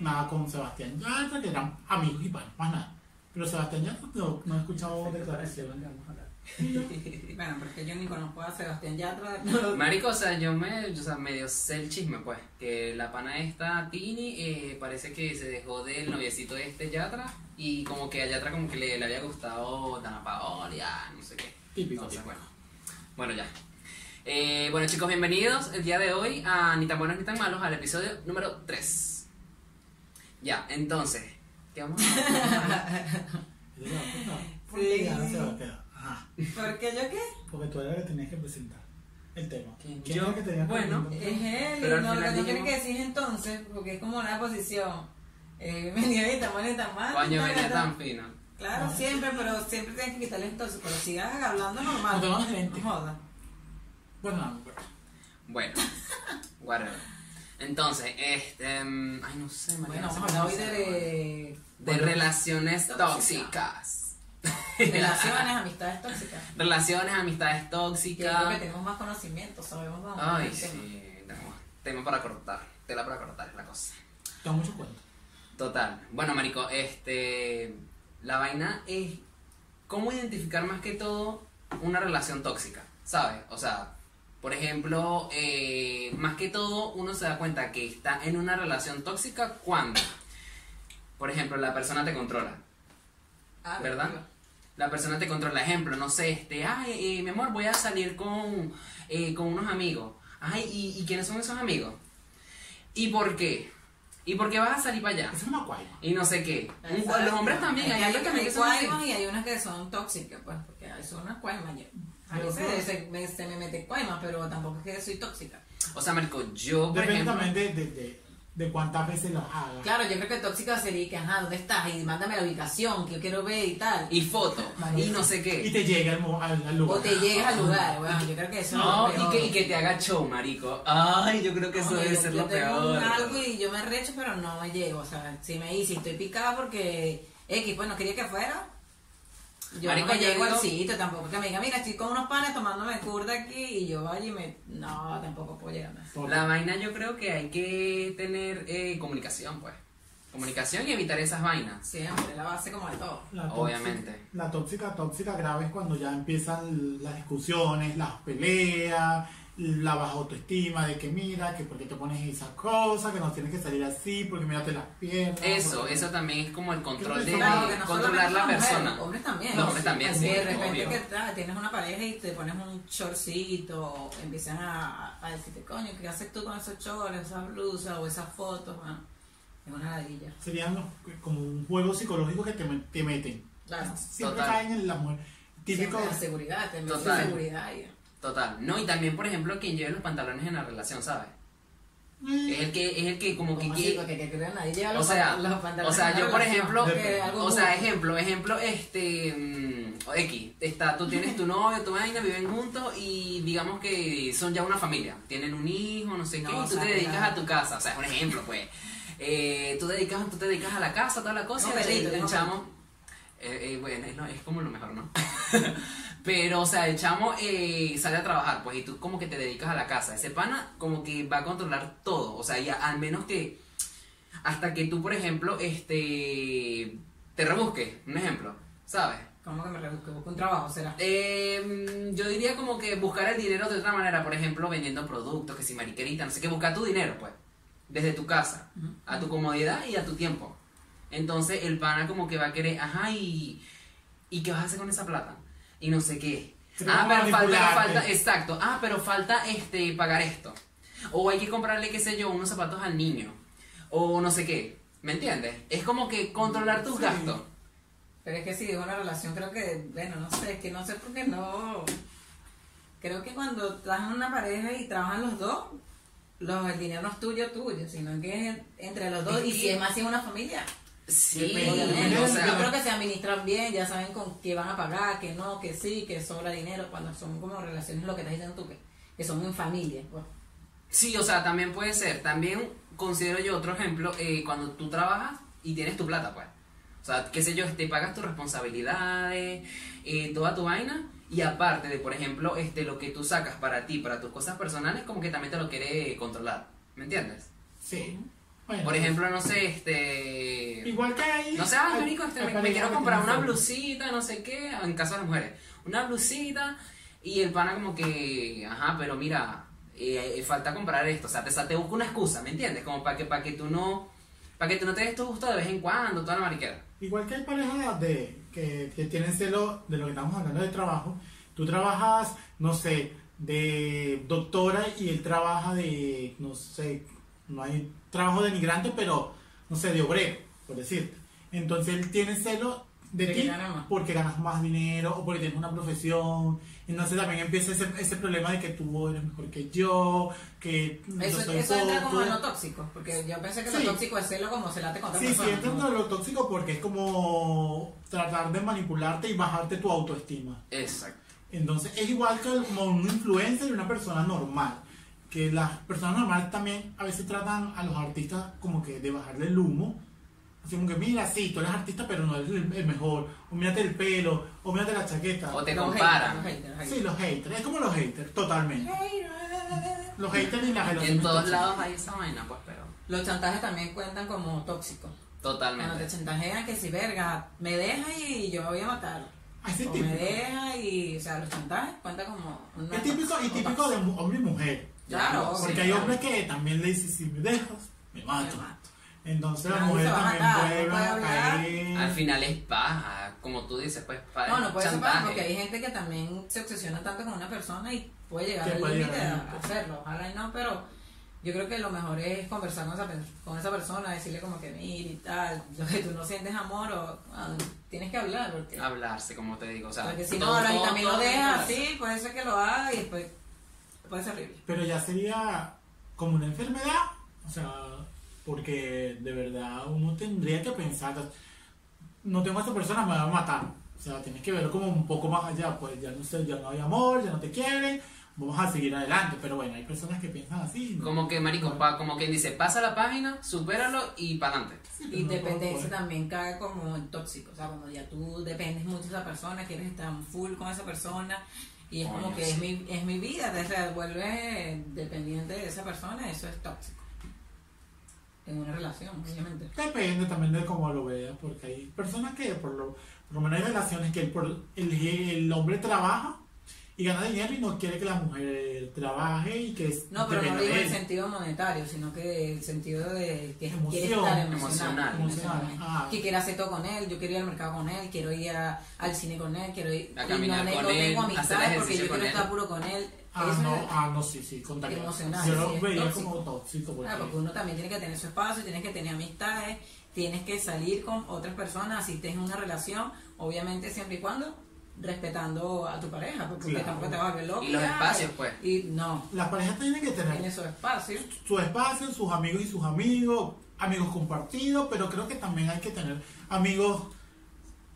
nada con Sebastián Yatra, que eran amigos y panas, más nada. Pero Sebastián Yatra no, no he escuchado declaraciones. Bueno, porque yo ni conozco a Sebastián Yatra. Marico, o sea, yo me, o sea, medio sé el chisme, pues, que la pana esta, Tini, eh, parece que se dejó del noviecito de este Yatra, y como que a Yatra como que le, le había gustado Dana Paola, no sé qué. Típico, Entonces, típico. bueno, bueno, ya. Eh, bueno, chicos, bienvenidos el día de hoy a Ni tan buenos ni tan malos, al episodio número 3. Ya, entonces, ¿qué vamos a ¿Por qué ya no Sebastián? Ajá. ¿Por qué yo qué? Porque tú eres la que tenías que presentar el tema. ¿Quién? ¿Quién Yo. que tenía que Bueno? Es él, Pero no, lo que tú tienes que decir entonces, porque es como una posición. Eh, venía y tan bueno y tan mal. Coño, venía tan- tan fino. Claro, Ah. siempre, pero siempre tienes que quitarle entonces, pero sigas hablando normal. No lente. No jodas. Bueno, no, pero- Bueno, whatever. Entonces, este. mm, Ay, no sé, marico, Bueno, vamos a hablar hoy de, De relaciones Tóxica. tóxicas. relaciones, amistades tóxicas. Relaciones, amistades Yo creo que tóxicas. tenemos más conocimiento, sabemos más. Ay, tema. sí. tenemos tema para cortar. Tela para cortar es la cosa. te da mucho cuento. Total. Bueno, marico, este. La vaina es cómo identificar más que todo una relación tóxica, ¿sabes? O sea, por ejemplo, eh, más que todo uno se da cuenta que está en una relación tóxica cuando, por ejemplo, la persona te controla. Ah, ¿verdad? La persona te controla, ejemplo, no sé, este, ay, eh, mi amor, voy a salir con, eh, con unos amigos. Ay, ¿y, ¿y quiénes son esos amigos? ¿Y por qué? ¿Y por qué vas a salir para allá? Es una. Y no sé qué. Exacto. los hombres también, hay hay también que que son y hay unas que son tóxicas, pues, porque son unas cuaimas. A pero- se, me, se me mete cuaima, pero tampoco es que soy tóxica. O sea, marico, yo, por Depende ejemplo... también de, de, de, de cuántas veces lo hagas. Claro, yo creo que tóxica sería que, ajá, ¿dónde estás? Y mándame la ubicación, que yo quiero ver y tal. Y foto, Marico. y no sé Y qué. te llega al, al, lugar. O te llegues al lugar, bueno, yo creo que eso No, es lo y peor. que, y que te haga show, marico. Ay, yo creo que eso No, debe yo- ser yo lo tengo peor. un algo y yo me recho, pero no me llego. O sea, si me dice, estoy picada porque X, pues no quería que fuera. Yo Marico, no me llego al sitio tampoco. Que me diga, mira, estoy con unos panes tomándome curda aquí y yo vaya y me. No, tampoco puedo llegar. Porque- La vaina yo creo que hay que tener eh, comunicación, pues. Comunicación y evitar esas vainas. Siempre, la base como de todo. La tóxica- Obviamente. La tóxica, tóxica grave es cuando ya empiezan las discusiones, las peleas, la baja autoestima de que mira, que por qué te pones esa cosa, que no tienes que salir así, porque mira te las piernas. Eso, porque- eso también es como el control de Claro, no controlar la persona. Los hombres también. Los hombres también, Así sí, De repente obvio. que ta- tienes una pareja y te pones un shortcito, empiezan a, a decirte, coño, ¿qué haces tú con esos shorts, esas blusas o esas fotos? Bueno, es una ladilla. Serían los- como un juego psicológico que te, te meten. Claro. Siempre Total. caen en la mujer. Típico. Siempre la seguridad, te Total. seguridad y... Total. No, y también, por ejemplo, quien lleve los pantalones en la relación, ¿sabes? Es el que, es el que como que ¿Cómo así? que lleva O sea, los pantalones o sea, en la yo por ejemplo, que o sea, ejemplo, ejemplo, este, mm, X, está, tú tienes tu novio, tu vaina, viven juntos y digamos que son ya una familia, tienen un hijo, no sé No, qué, y tú sea, te dedicas claro. a tu casa, o sea, un ejemplo, pues, eh, tú, dedicas, tú te dedicas a la casa, toda la cosa, Tengo y el- el chamo, eh, eh, bueno, es como lo mejor, ¿no? Pero, o sea, el chamo eh, sale a trabajar, pues, y tú como que te dedicas a la casa. Ese pana como que va a controlar todo. O sea, ya al menos que. Hasta que tú, por ejemplo, este. Te rebusques, un ejemplo, ¿sabes? ¿Cómo que me rebusque? Busco un trabajo, será. Eh, yo diría como que buscar el dinero de otra manera, por ejemplo, vendiendo productos, que si mariquerita, no sé qué, buscar tu dinero, pues, desde tu casa, Ujú. a tu comodidad y a tu tiempo. Entonces el pana como que va a querer, ajá, y, ¿y qué vas a hacer con esa plata? Y no sé qué. Ah, pero falta, falta, exacto, ah, pero falta este pagar esto. O hay que comprarle, qué sé yo, unos zapatos al niño. O no sé qué. ¿Me entiendes? Es como que controlar tus Sí. gastos. Pero es que si es una relación, creo que, bueno, no sé, es que no sé por qué no. Creo que cuando estás en una pareja y trabajan los dos, los, el dinero no es tuyo, tuyo, sino que es entre los dos. Es y que- si es más si es una familia, Sí, o sea, Yo creo que se administran bien, ya saben con qué van a pagar, que no, que sí, que sobra dinero, cuando son como relaciones, lo que estás diciendo tú, que, que son en familia. Pues. Sí, o sea, también puede ser. También considero yo otro ejemplo, eh, cuando tú trabajas y tienes tu plata, pues. O sea, qué sé yo, te pagas tus responsabilidades, eh, toda tu vaina, y aparte de, por ejemplo, este, lo que tú sacas para ti, para tus cosas personales, como que también te lo quiere controlar. ¿Me entiendes? Sí. Bueno, Por ejemplo, no sé, este... Igual que ahí. No sé, ah, hay- marico, este, me, quiero comprar una blusita, no sé qué, en caso de las mujeres, una blusita y el pana como que, ajá, pero mira, eh, falta comprar esto, o sea, te, te busca una excusa, ¿me entiendes? Como para que, para que tú no, para que tú no te des tu gusto de vez en cuando, toda la mariquera. Igual que hay parejas de, que, que tienen celo de lo que estamos hablando de trabajo. Tú trabajas, no sé, de doctora y él trabaja de, no sé, no hay trabajo de migrante, pero, no sé, de obrero, por decirte. Entonces él tiene celo de, De ti gana más. porque ganas más dinero o porque tienes una profesión. Entonces también empieza ese, ese problema de que tú eres mejor que yo, que yo Eso, soy eso entra como en lo tóxico, porque yo pensé que Sí. lo tóxico es celo como se late con otra Sí, sí, persona. entra ¿no? en lo tóxico porque es como tratar de manipularte y bajarte tu autoestima. Exacto. Entonces es igual que como un influencer y una persona normal. Que las personas normales también a veces tratan a los artistas como que de bajarle el humo. Así como que mira, sí, tú eres artista pero no eres el, el mejor. O mírate el pelo, o mírate la chaqueta. O te Los comparan. haters, los haters, los Sí, los haters. Es como los haters, totalmente. haters. Los haters y las relaciones En todos tóxicas. lados hay esa vaina, pues, pero Los chantajes también cuentan como tóxicos. Cuando te totalmente. chantajean que si verga, me deja y yo me voy a matar. Así es O me típico. deja y, o sea, los chantajes cuentan como Es típico y típico de hombre y mujer. Claro, Sí, Porque hay claro. hombres que también le dicen, si me dejas, me mato. Me mato. Entonces la mujer también matar, puede, no puede hablar. caer. Al final es paja, como tú dices, pues, pa- No, no puede ser chantaje. paja, porque hay gente que también se obsesiona tanto con una persona y puede llegar al límite a hacerlo. Ojalá y no, pero yo creo que lo mejor es conversar con esa, con esa persona, decirle como que mira y tal, lo que tú no sientes amor o ah, tienes que hablar. Porque, Hablarse, como te digo, o sea, porque si no, ahora y también lo dejas así, puede ser que lo haga y después puede ser horrible. Pero ya sería como una enfermedad. O sea, porque de verdad uno tendría que pensar, no tengo a esta persona, me va a matar. O sea, tienes que verlo como un poco más allá. Pues ya no sé, ya no hay amor, ya no te quieren, vamos a seguir adelante. Pero bueno, hay personas que piensan así. ¿no? Como que, marico, pa- como quien dice, pasa la página, supéralo y para adelante. Sí, Y no dependencia también cae como en tóxico, o sea, cuando ya tú dependes mucho de esa persona, quieres estar full con esa persona y es como que sí. es mi, es mi vida, te vuelves dependiente de esa persona, eso es tóxico. En una relación, obviamente. Depende también de cómo lo veas, porque hay personas que por lo, por lo menos hay relaciones que el, por- el, el hombre trabaja y gana dinero y no quiere que la mujer trabaje y que es- No, pero no digo el sentido monetario, sino que el sentido de que Emoción, quiere estar emocional, emocional. emocional. Ah. Que quiere hacer todo con él, yo quiero ir al mercado con él, quiero ir a- al cine con él, quiero ir A y caminar no, con no él, tengo hacer amistades porque yo quiero él. estar puro con él. Ah, Eso no, es- ah, no, sí, sí, contaría. Emocional, Yo sí, lo es veía tóxico. como tóxico. Porque, Claro, porque uno también tiene que tener su espacio, tienes que tener amistades, tienes que salir con otras personas, si tienes una relación, obviamente siempre y cuando respetando a tu pareja, porque Claro. tampoco te vas a volver loco. Y los espacios, pues. Y no, Las parejas tienen que tener tiene su espacio. su espacio, sus amigos y sus amigos, amigos compartidos, pero creo que también hay que tener amigos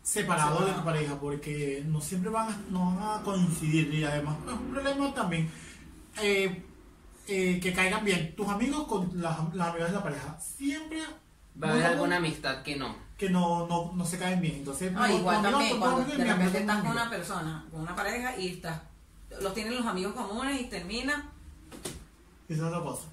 separados de tu pareja, porque no siempre van a, no van a coincidir y además es un problema también eh, eh, que caigan bien tus amigos con las, las amigas de la pareja. Siempre Va a haber no- alguna amistad que no. que no, no, no se caen bien. Entonces, No, igual también cuando de repente estás con una persona, con una pareja y estás, los tienen los amigos comunes y termina, Eso es otra cosa.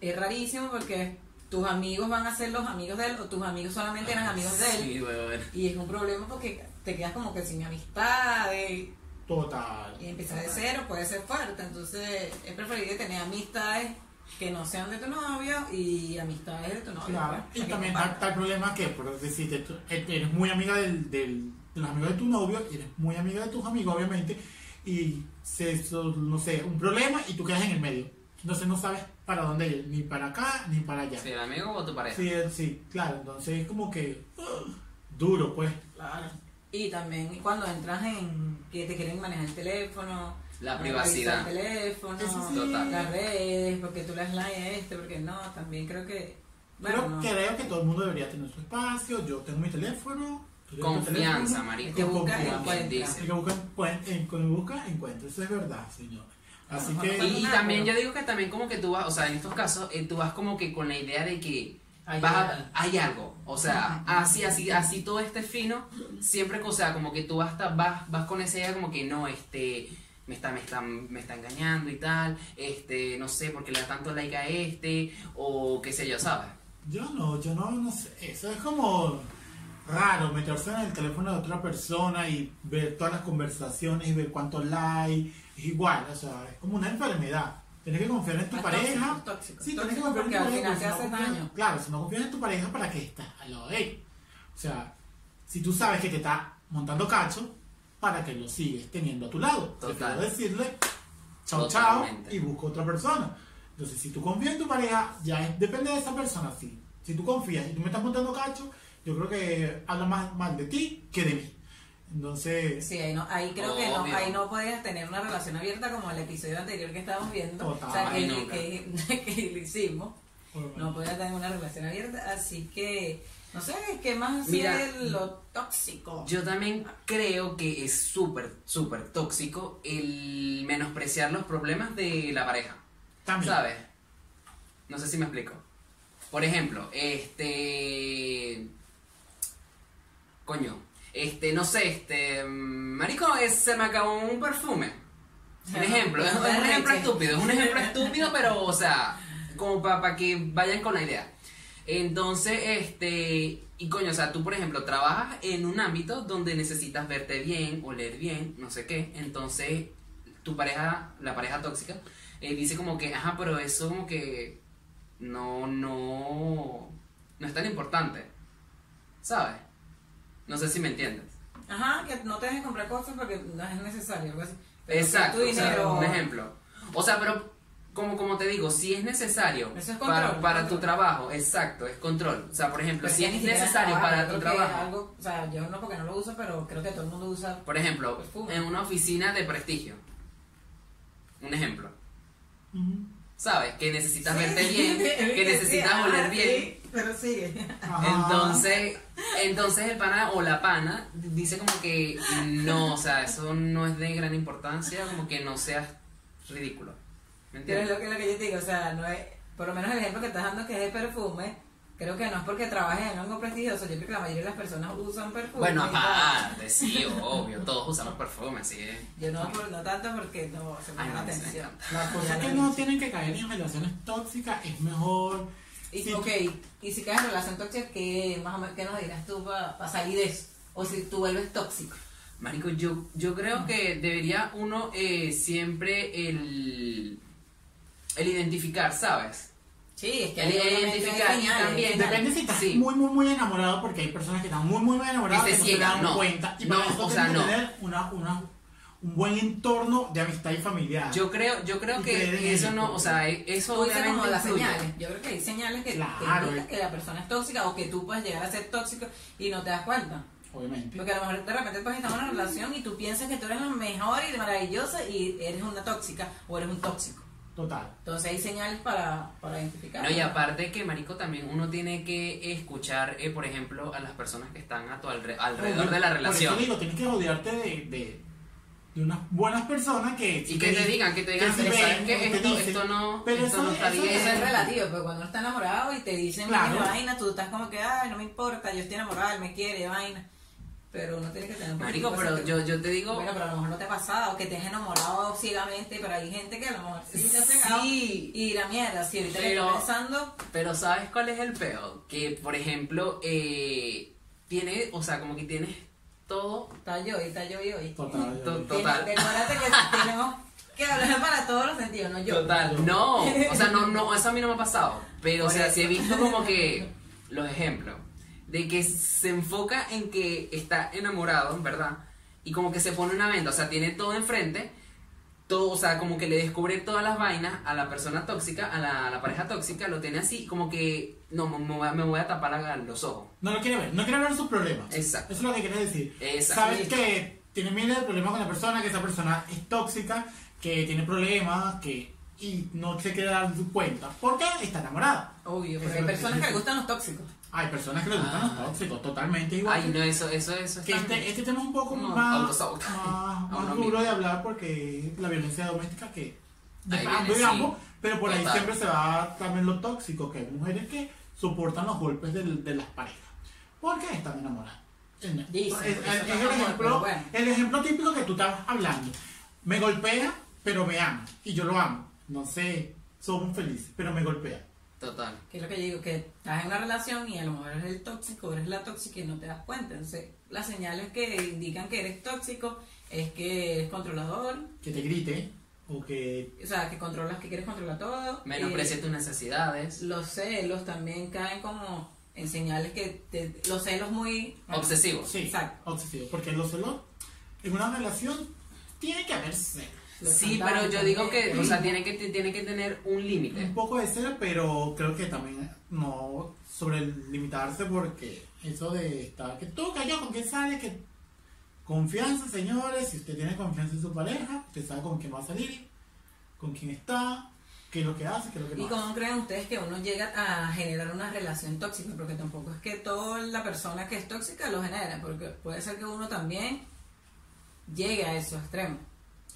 es rarísimo porque tus amigos van a ser los amigos de él o tus amigos solamente eran amigos de él. Sí. Y es un problema porque te quedas como que sin amistades Total. y empezar de cero puede ser fuerte. Entonces es preferible tener amistades que no sean de tu novio y amistades de tu novio. Claro, y también está, el problema que, por decirte, tú eres muy amiga del, del- de los amigos de tu novio, eres muy amiga de tus amigos, obviamente, y se, no sé, un problema y tú quedas en el medio. Entonces no sabes para dónde ir, ni para acá ni para allá. Sí, el amigo o tu pareja. Sí, eh, sí, claro, entonces es como que uh, duro, pues. Claro. Y también cuando entras en que te quieren manejar el teléfono, La privacidad. el teléfono, sí. Total. las redes, porque tú le das like a este, porque no, también creo que. Bueno, Pero no. creo que todo el mundo debería tener su espacio, yo tengo mi teléfono. Confianza, marico. El que con busca, confianza. encuentra. dice. El que busca, encuent- el que busca, encuentra, eso es verdad, señor. Así que... Y, también yo digo que también como que tú vas, o sea, en estos casos, eh, tú vas como que con la idea de que Hay vas a- algo. hay algo. O sea, así, así, así todo este fino, siempre, o sea, como que tú vas, vas, vas con esa idea como que no, este, me está, me está, me está engañando y tal, este, no sé, porque le da tanto like a este, o qué sé yo, ¿sabes? Yo no, yo no, no sé. Eso es como raro meterse en el teléfono de otra persona y ver todas las conversaciones y ver cuántos likes. Es igual, o sea, es como una enfermedad. Tienes que confiar en tu Es pareja. tóxico, tóxico. Sí, tienes que confiar en tu pareja. final porque te si no hace confías- daño. Claro, si no confías en tu pareja, ¿para qué estás al lado de él? O sea, si tú sabes que te está montando cacho, ¿para qué lo sigues teniendo a tu lado? Total. Prefiero decirle chao, chao y busca otra persona. Entonces, si tú confías en tu pareja, ya es- depende de esa persona. Si, si tú confías y tú me estás montando cacho, yo creo que habla más mal de ti que de mí. Entonces, Sí, ahí, no, ahí creo que no, ahí no podías tener una relación abierta como el episodio anterior que estábamos viendo. Total. O sea, que, que, que, que lo hicimos. bueno, No podías tener una relación abierta, así que no sé, ¿qué más Mira, es lo tóxico? Yo también creo que es súper, súper tóxico el menospreciar los problemas de la pareja. también. ¿Sabes? No sé si me explico. Por ejemplo, este. Coño. Este, no sé, este. mm, Marico, es- se me acabó un perfume. Un ejemplo, es, es un ejemplo estúpido, es un ejemplo estúpido, pero, o sea, como para que vayan con la idea. Entonces, este, y coño, o sea, tú, por ejemplo, trabajas en un ámbito donde necesitas verte bien, oler bien, no sé qué, entonces, tu pareja, la pareja tóxica, eh, dice como que, ajá, pero eso como que no, no, no es tan importante, ¿sabes? No sé si me entiendes. Ajá, que no te dejes comprar cosas porque no es necesario. algo así. Pero Exacto, tu o sea, dinero- un ejemplo. O sea, pero como, como te digo, si es necesario Eso es para, control, para control. tu trabajo, exacto, es control. O sea, por ejemplo, Pero si es necesario trabajo, para tu trabajo, Algo, o sea, yo no porque no lo uso, pero creo que todo el mundo usa. por ejemplo, Perfume. en una oficina de prestigio, un ejemplo. ¿sabes? Que necesitas verte Sí. bien, que Sí, necesitas oler sí, bien. pero sigue. Entonces, entonces el pana o la pana dice como que no, o sea, eso no es de gran importancia, como que no seas ridículo. ¿Me Pero es entiendes? lo que, lo que yo te digo, o sea, no es, por lo menos el ejemplo que estás dando que es de perfume, creo que no es porque trabajes en algo prestigioso, yo creo que la mayoría de las personas usan perfume. Bueno, aparte, sí, obvio, todos usamos perfume, así es. Yo no, por- no tanto porque no se me Ay, la sí atención. La cosa Ya es que no tienen que caer en relaciones tóxicas, es mejor. Y, Sí. ok, y si caes en relación tóxica, ¿qué, más o menos, ¿qué nos dirás tú para salir de eso? O si tú vuelves tóxico. Marico, yo, yo creo que debería uno eh, siempre el, el identificar, ¿sabes? Sí, es que El identificar y también-. Depende si estás Sí. muy, muy, muy enamorado, porque hay personas que están muy, muy enamoradas Que que se no se dan no. cuenta. Y No, para eso o sea, que no. tener una, una, un buen entorno de amistad y familiar. Yo creo, yo creo Y que eso no, o sea, e- eso Tú dices como las influye. señales. Yo creo que hay señales que, Claro, que que la persona es tóxica o que tú puedes llegar a ser tóxico y no te das cuenta. Obviamente. Porque a lo mejor de repente puedes estar en una relación y tú piensas que tú eres la mejor y maravillosa y eres una tóxica o eres un tóxico. Total. Entonces hay señales para, para identificar. No, y aparte que, marico, también uno tiene que escuchar, eh, por ejemplo, a las personas que están a tu alre- alrededor de la Por relación. eso digo, tienes que rodearte de, de, de unas buenas personas que... Y que te digan, que te digan, si pero ven, ¿sabes o qué? te Esto, dicen, esto no, pero esto eso- no está eso bien. Eso es relativo, pero cuando uno está enamorado y te dicen Claro. vaina, tú estás como que, ay, no me importa, yo estoy enamorado, él me quiere, vaina. Pero uno tiene que tener un Marico, pero yo, yo te digo, Bueno, pero a lo mejor no te ha pasado, que te has enamorado ciegamente, pero hay gente que a lo mejor sí te ha cegado. sí, Y la mierda, si ahorita Pero- estoy pensando, pero ¿sabes cuál es el peor? Que, por ejemplo, eh, tiene, o sea, como que tienes todo, está yo y está yo y hoy. Total. Total. Recuérdate que tenemos que hablar para todos los sentidos, no yo. Total, no, o sea, no, no, eso a mí no me ha pasado, pero o Por sea, eso. sí he visto como que los ejemplos de que se enfoca en que está enamorado, ¿verdad? Y como que se pone una venta, o sea, tiene todo enfrente, todo, o sea, como que le descubre todas las vainas a la persona tóxica, a la, a la pareja tóxica, lo tiene así, como que, no, me, me voy a- me voy a tapar la- los ojos. No lo quiere ver, no quiere ver sus problemas. Exacto. Eso es lo que quieres decir. Exacto. Sabes que tiene miles de problemas con la persona, que esa persona es tóxica, que tiene problemas, que y no se quiere dar su cuenta. porque está enamorada? Obvio, porque hay que personas que dice. les gustan los tóxicos. Hay personas que les gustan los Ah. tóxicos, totalmente igual. Ay, no, eso, eso, eso que este, este tema es un poco No, más, más, más duro de hablar porque la violencia doméstica que de ambos sí. ambos, pero por ahí siempre se va también lo tóxico, que hay mujeres que soportan los golpes de, las parejas porque están enamoradas. Es, Dicen, es- el, ejemplo, bueno. el ejemplo típico que tú estabas hablando. Me golpea, pero me ama. Y yo lo amo. No sé, somos felices, pero me golpea. Total. Que es lo que yo digo, que estás en una relación y a lo mejor eres el tóxico, eres la tóxica y no te das cuenta. Entonces, las señales que indican que eres tóxico es que eres controlador, Que te grite o que... o sea, que controlas, que quieres controlar todo. Menosprecia Eh, tus necesidades. los celos también caen como en señales que te- los celos muy Obsesivos. Sí, Exacto. obsesivo. Porque los celos en una relación tiene que haber celo. Sí, pero yo digo que, o sea, tiene que, tiene que tener un límite. Un poco de celo, pero creo que también no sobre limitarse porque eso de estar que tú cayó con quién sale, que confianza, señores, si usted tiene confianza en su pareja, usted sabe con quién va a salir, con quién está, qué es lo que hace, qué es lo que no ¿Y hace. cómo creen ustedes que uno llega a generar una relación tóxica? Porque tampoco es que toda la persona que es tóxica lo genera, porque puede ser que uno también llegue a esos extremos.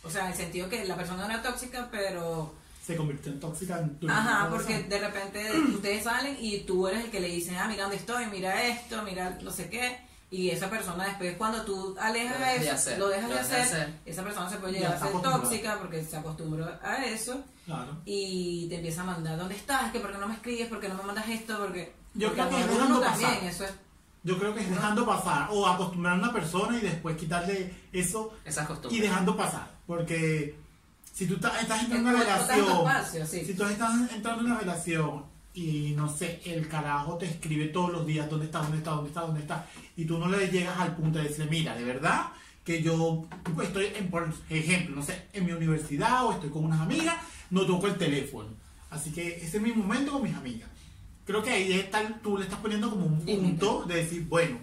O sea, en el sentido que la persona no era tóxica, pero... Se convirtió en tóxica durante Ajá, la porque de repente ustedes salen y tú eres el que le dice, ah, mira dónde estoy, mira esto, mira no sé qué. Y esa persona después cuando tú alejas Lo dejas de eso, hacer, lo dejas lo de hacer, hacer. esa persona se puede llegar a ser tóxica porque se acostumbró a eso Claro. y te empieza a mandar dónde estás, que por qué no me escribes, por qué no me mandas esto, porque Yo porque creo que es dejando también, pasar. eso es Yo creo que es dejando pasar o acostumbrar a una persona y después quitarle eso Esas y costumbres. dejando pasar. Porque si tú estás, estás entrando en una relación, espacio, sí. si tú estás entrando en una relación y no sé, el carajo te escribe todos los días dónde está, dónde está, dónde está, dónde está, y tú no le llegas al punto de decirle, mira, de verdad que yo estoy, en, por ejemplo, no sé, en mi universidad o estoy con unas amigas, no toco el teléfono. Así que ese es mi momento con mis amigas. Creo que ahí está, tú le estás poniendo como un punto de decir, bueno,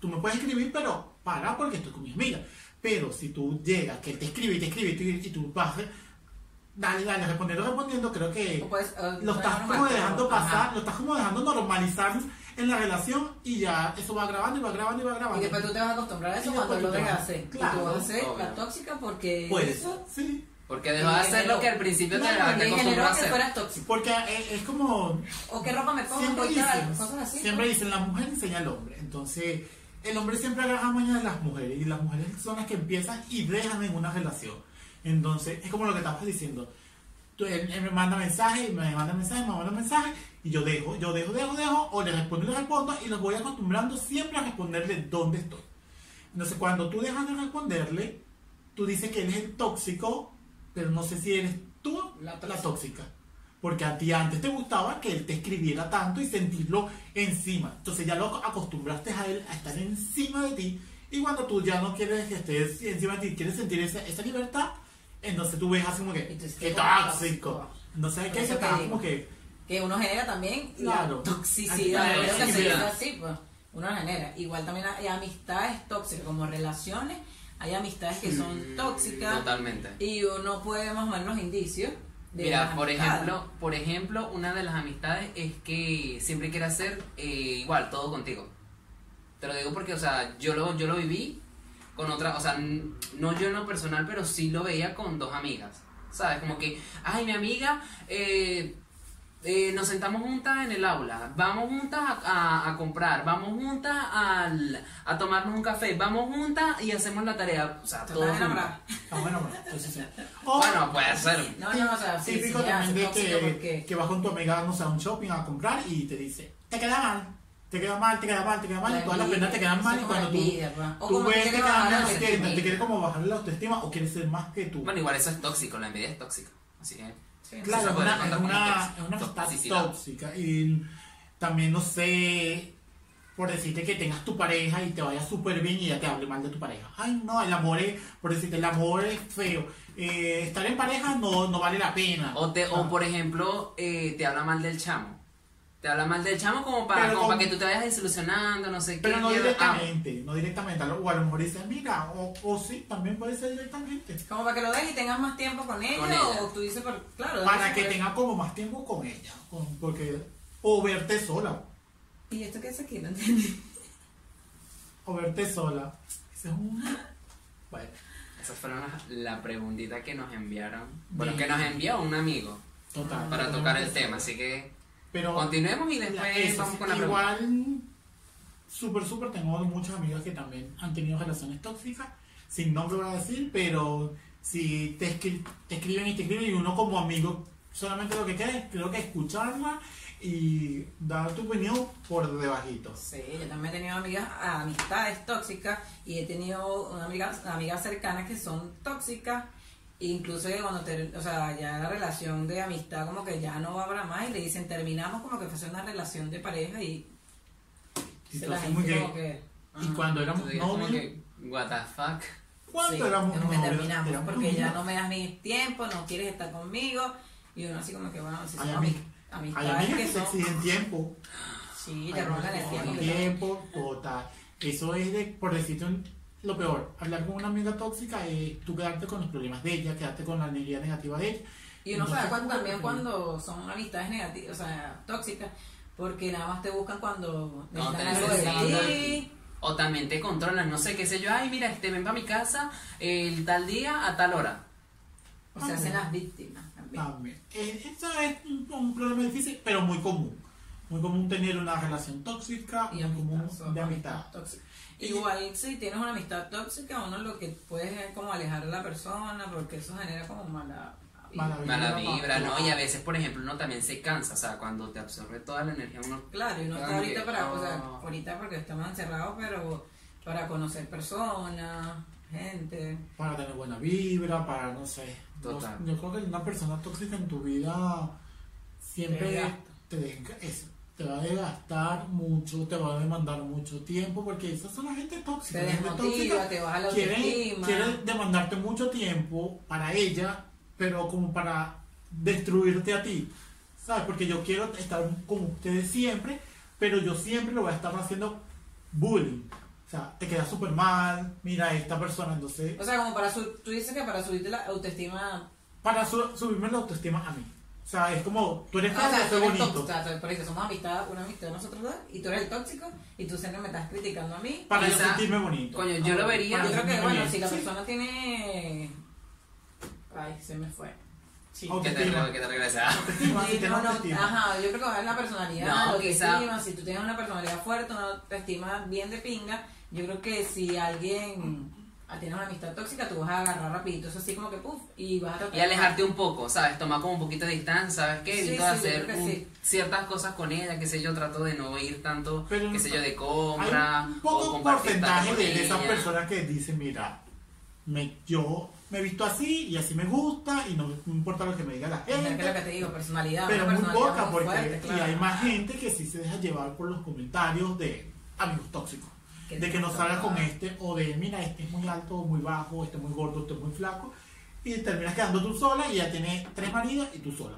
tú me puedes escribir, pero para porque estoy con mis amigas. Pero si tú llegas, que él te escribe y te escribe y tú, y tú vas, dale, dale, respondiendo, respondiendo, creo que O puedes, eh, lo estás como dejando ajá. pasar, lo estás como dejando normalizar en la relación y ya eso va grabando y va grabando y va grabando. Y después tú te vas a acostumbrar a eso Y cuando después lo dejas hacer. claro, y tú vas a ser obvio. la tóxica porque Puede eso sí. Porque dejó de hacer lo que al principio te, acostumbró generó a que hacer. fueras tóxico. Porque es, es como O qué ropa me pongo siempre dicen, cosas así. siempre ¿no? dicen la mujer enseña al hombre. Entonces, el hombre siempre agarra mañana a las mujeres y las mujeres son las que empiezan y dejan en una relación. Entonces, es como lo que estabas diciendo. Tú- él, él me manda mensaje, me manda mensaje, me manda mensaje y yo dejo, yo dejo, dejo, dejo, o le respondo y le respondo y los voy acostumbrando siempre a responderle dónde estoy. Entonces, cuando tú dejas de responderle, tú dices que él es el tóxico, pero no sé si eres tú La la tóxica. Porque a ti antes te gustaba que él te escribiera tanto y sentirlo encima. Entonces ya lo acostumbraste a él a estar encima de ti. Y cuando tú ya no quieres que estés encima de ti, quieres sentir esa, esa libertad, entonces tú ves así como que, qué qué tóxico. eso te estar digo. como que, Que uno genera también Claro. la toxicidad. Toxicidad. así, pues. Uno genera. Igual también hay amistades tóxicas, como relaciones. Hay amistades que son tóxicas. Totalmente. Y uno puede más o menos los indicios. De Mira, por ejemplo, por ejemplo, una de las amistades es que siempre quiere hacer eh, igual todo contigo. Te lo digo porque, o sea, yo lo, yo lo viví con otra, o sea, no yo en lo personal, pero sí lo veía con dos amigas. ¿Sabes? Como que, ay, mi amiga, eh, eh, nos sentamos juntas en el aula, vamos juntas a, a- a comprar, vamos juntas al- a tomarnos un café, vamos juntas y hacemos la tarea. O sea, Te todo ah, bueno, bueno, entonces sí. O Bueno, puede ser. No, no, o sea, sí, sí, típico ya, también es de que, porque... que vas con tu amiga, no sé, a un shopping a comprar y te dice, te queda mal, te queda mal, te queda mal, te queda mal, y todas las prendas te quedan mal y cuando tú, pues. O tú ves que que quiere cada bajar la vez te, autoestima. te quiere como bajar la autoestima o quiere ser más que tú. Bueno, igual eso es tóxico, la envidia es tóxica. Así que. Sí, Claro, es una, es una, tóxico. es una amistad Toxicidad. tóxica. Y también, no sé, por decirte que tengas tu pareja y te vaya súper bien y ya te hable mal de tu pareja. Ay, no, el amor es, por decirte, el amor es feo. Eh, estar en pareja no, no vale la pena. O, te, o Ah. por ejemplo, eh, te habla mal del chamo. Te habla mal del chamo como para, Pero como con- para que tú te vayas desilusionando, no sé Pero qué. no mierda. directamente, no directamente. a lo- O a lo mejor dicen, mira, o, o sí, también puede ser directamente. Como para que lo dejes y tengas más tiempo con ella, Con ella. o tú dices, por, claro. Para que puede- tenga como más tiempo con ella. con- porque, o verte sola. ¿Y esto qué es aquí? No entendí. O verte sola. Ese es un. Bueno, Esa fue la, la preguntita que nos enviaron. Bueno, Bien. que nos envió un amigo total. para tocar el tema. Así que Pero. continuemos y después vamos con la pregunta. Igual, súper, súper, tengo muchas amigas que también han tenido relaciones tóxicas, sin nombre voy a decir, pero si te, escri- te escriben y te escriben y uno como amigo solamente lo que queda es, creo que escucharla y dar tu opinión por debajito. Sí, yo también he tenido amigas, amistades tóxicas y he tenido una amiga, amigas cercanas que son tóxicas. Incluso que cuando te, o sea, ya la relación de amistad como que ya no va para más y le dicen terminamos como que fuese una relación de pareja y así muy gente que- Y cuando éramos novios, que, what the fuck. cuando sí, éramos novios, terminamos éramos porque ya novios. no me das ni tiempo, no quieres estar conmigo y uno así como que bueno, si son ami- ami- Hay amistades amigas que que te son exigen tiempo. sí, te amigas el que te tiempo. exigen tiempo, total. Eso es de, por decirte un- lo peor, hablar con una amiga tóxica es tú quedarte con los problemas de ella, quedarte con la energía negativa de ella. Y uno Entonces, sabe cuando, ¿cómo también cuando son amistades negativas, o sea, tóxicas, porque nada más te buscan cuando No, te necesitan algo de necesitan. ti. O también te controlan, no sé, qué sé yo, ay, mira, este, ven para mi casa el tal día a tal hora. O sea, hacen las víctimas también. También. Eh, Eso es un, un problema difícil, pero muy común. Muy común tener una relación tóxica, Y muy común de amistad. tóxicas. Igual si tienes una amistad tóxica, uno lo que puede es como alejar a la persona, porque eso genera como mala Mala vibra. Mala Vibra, vibra, ¿no? Y a veces, por ejemplo, uno también se cansa, o sea, cuando te absorbe toda la energía, uno... Claro, y uno está ahorita para, o sea, oh. ahorita porque estamos encerrados, pero para conocer personas, gente. Para tener buena vibra, para no sé. Total. Yo, yo creo que una persona tóxica en tu vida siempre Desgasta. te, desga- eso, te va a desgastar mucho, te va a demandar mucho tiempo, porque esas son la gente tóxica. Te desmotiva, te baja la quiere, autoestima. quiere demandarte mucho tiempo para ella, pero como para destruirte a ti. ¿Sabes? Porque yo quiero estar con ustedes siempre, pero yo siempre lo voy a estar haciendo bullying. O sea, te queda súper mal, mira esta persona, entonces, O sea, como para su, tú dices que para subirte la autoestima para su- subirme la autoestima a mí. O sea, es como, tú eres Ah, feo, o sea, yo tú soy eres bonito. tóxico, o sea, por eso somos amistad, una amistad de nosotros dos, y tú eres el tóxico, y tú siempre me estás criticando a mí. Para yo sentirme bonito. Coño, yo lo vería- Para Yo creo que, bueno, bien. si la Sí. persona tiene... Ay, se me fue. Sí. Que te, que te regresa. Sí, no, no, ajá, yo creo que es la personalidad, No, la quizá- autoestima, si tú tienes una personalidad fuerte, una autoestima bien de pinga, yo creo que si alguien tiene una amistad tóxica, tú vas a agarrar rapidito, eso así como que puff, y vas a tratar Y alejarte un poco, ¿sabes? Tomar como un poquito de distancia, ¿sabes qué? Sí, Evito sí, hacer un- sí. ciertas cosas con ella, qué sé yo, trato de no ir tanto, Pero qué sé yo, de Hay compra un o poco porcentaje de, esas personas que dicen, mira, me, yo me he visto así y así me gusta y no me importa lo que me diga la Es lo que gente. te digo, personalidad. Pero una muy personalidad poca, porque fuerte, y claro. hay más gente que sí se deja llevar por los comentarios de amigos tóxicos. De que no salgas con este, o de mira, este es muy alto, muy bajo, este es muy gordo, este es muy flaco. Y terminas quedando tú sola y ya tienes tres maridos y tú sola.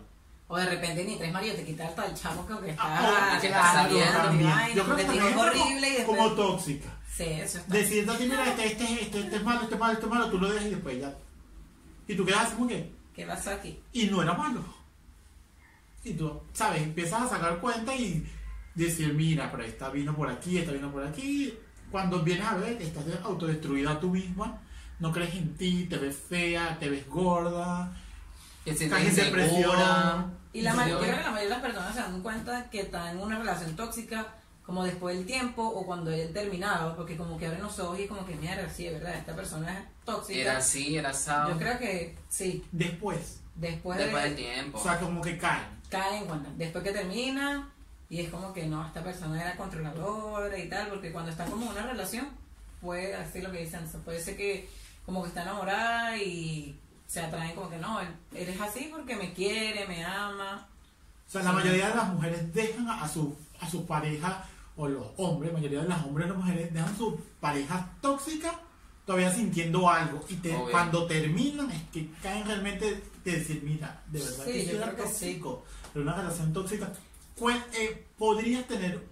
O de repente ni tres maridos te quitas hasta el chamo que aunque está Ah, está saliendo. Yo creo que también es horrible y como, después... como tóxica. Sí, eso está. Decirte mira, este, este, este, este es malo, este es malo, este es malo, tú lo dejas y después ya. Y tú quedas así como que, ¿Qué pasó aquí? y no era malo. Y tú, ¿sabes? Empiezas a sacar cuenta y decir, mira, pero esta vino por aquí, esta vino por aquí. Cuando vienes a ver, estás autodestruida tú misma, no crees en ti, te ves fea, te ves gorda, caes depresión. insegura. Y la creo que la mayoría de las personas se dan cuenta que están en una relación tóxica como después del tiempo o cuando hayan terminado, porque como que abren los ojos y como que mierda, sí, es verdad, esta persona es tóxica. Era así, era asado. Yo creo que sí, Después, después, Después de del tiempo. o sea, como que caen. caen en cuenta, después que termina y es como que no, esta persona era controladora y tal, porque cuando están como en una relación, puede así lo que dicen, o sea, puede ser que como que está enamorada y se atraen como que no, él- eres así porque me quiere, me ama. O sea, la mayoría de las mujeres dejan a su, a su pareja, o los hombres, la mayoría de las hombres y las mujeres dejan su pareja tóxica todavía sintiendo algo. Y te- cuando terminan es que caen realmente de decir, mira, de verdad Sí, que yo era creo que sí. tóxico. Pero una relación tóxica. Cue- eh, ¿Podrías tener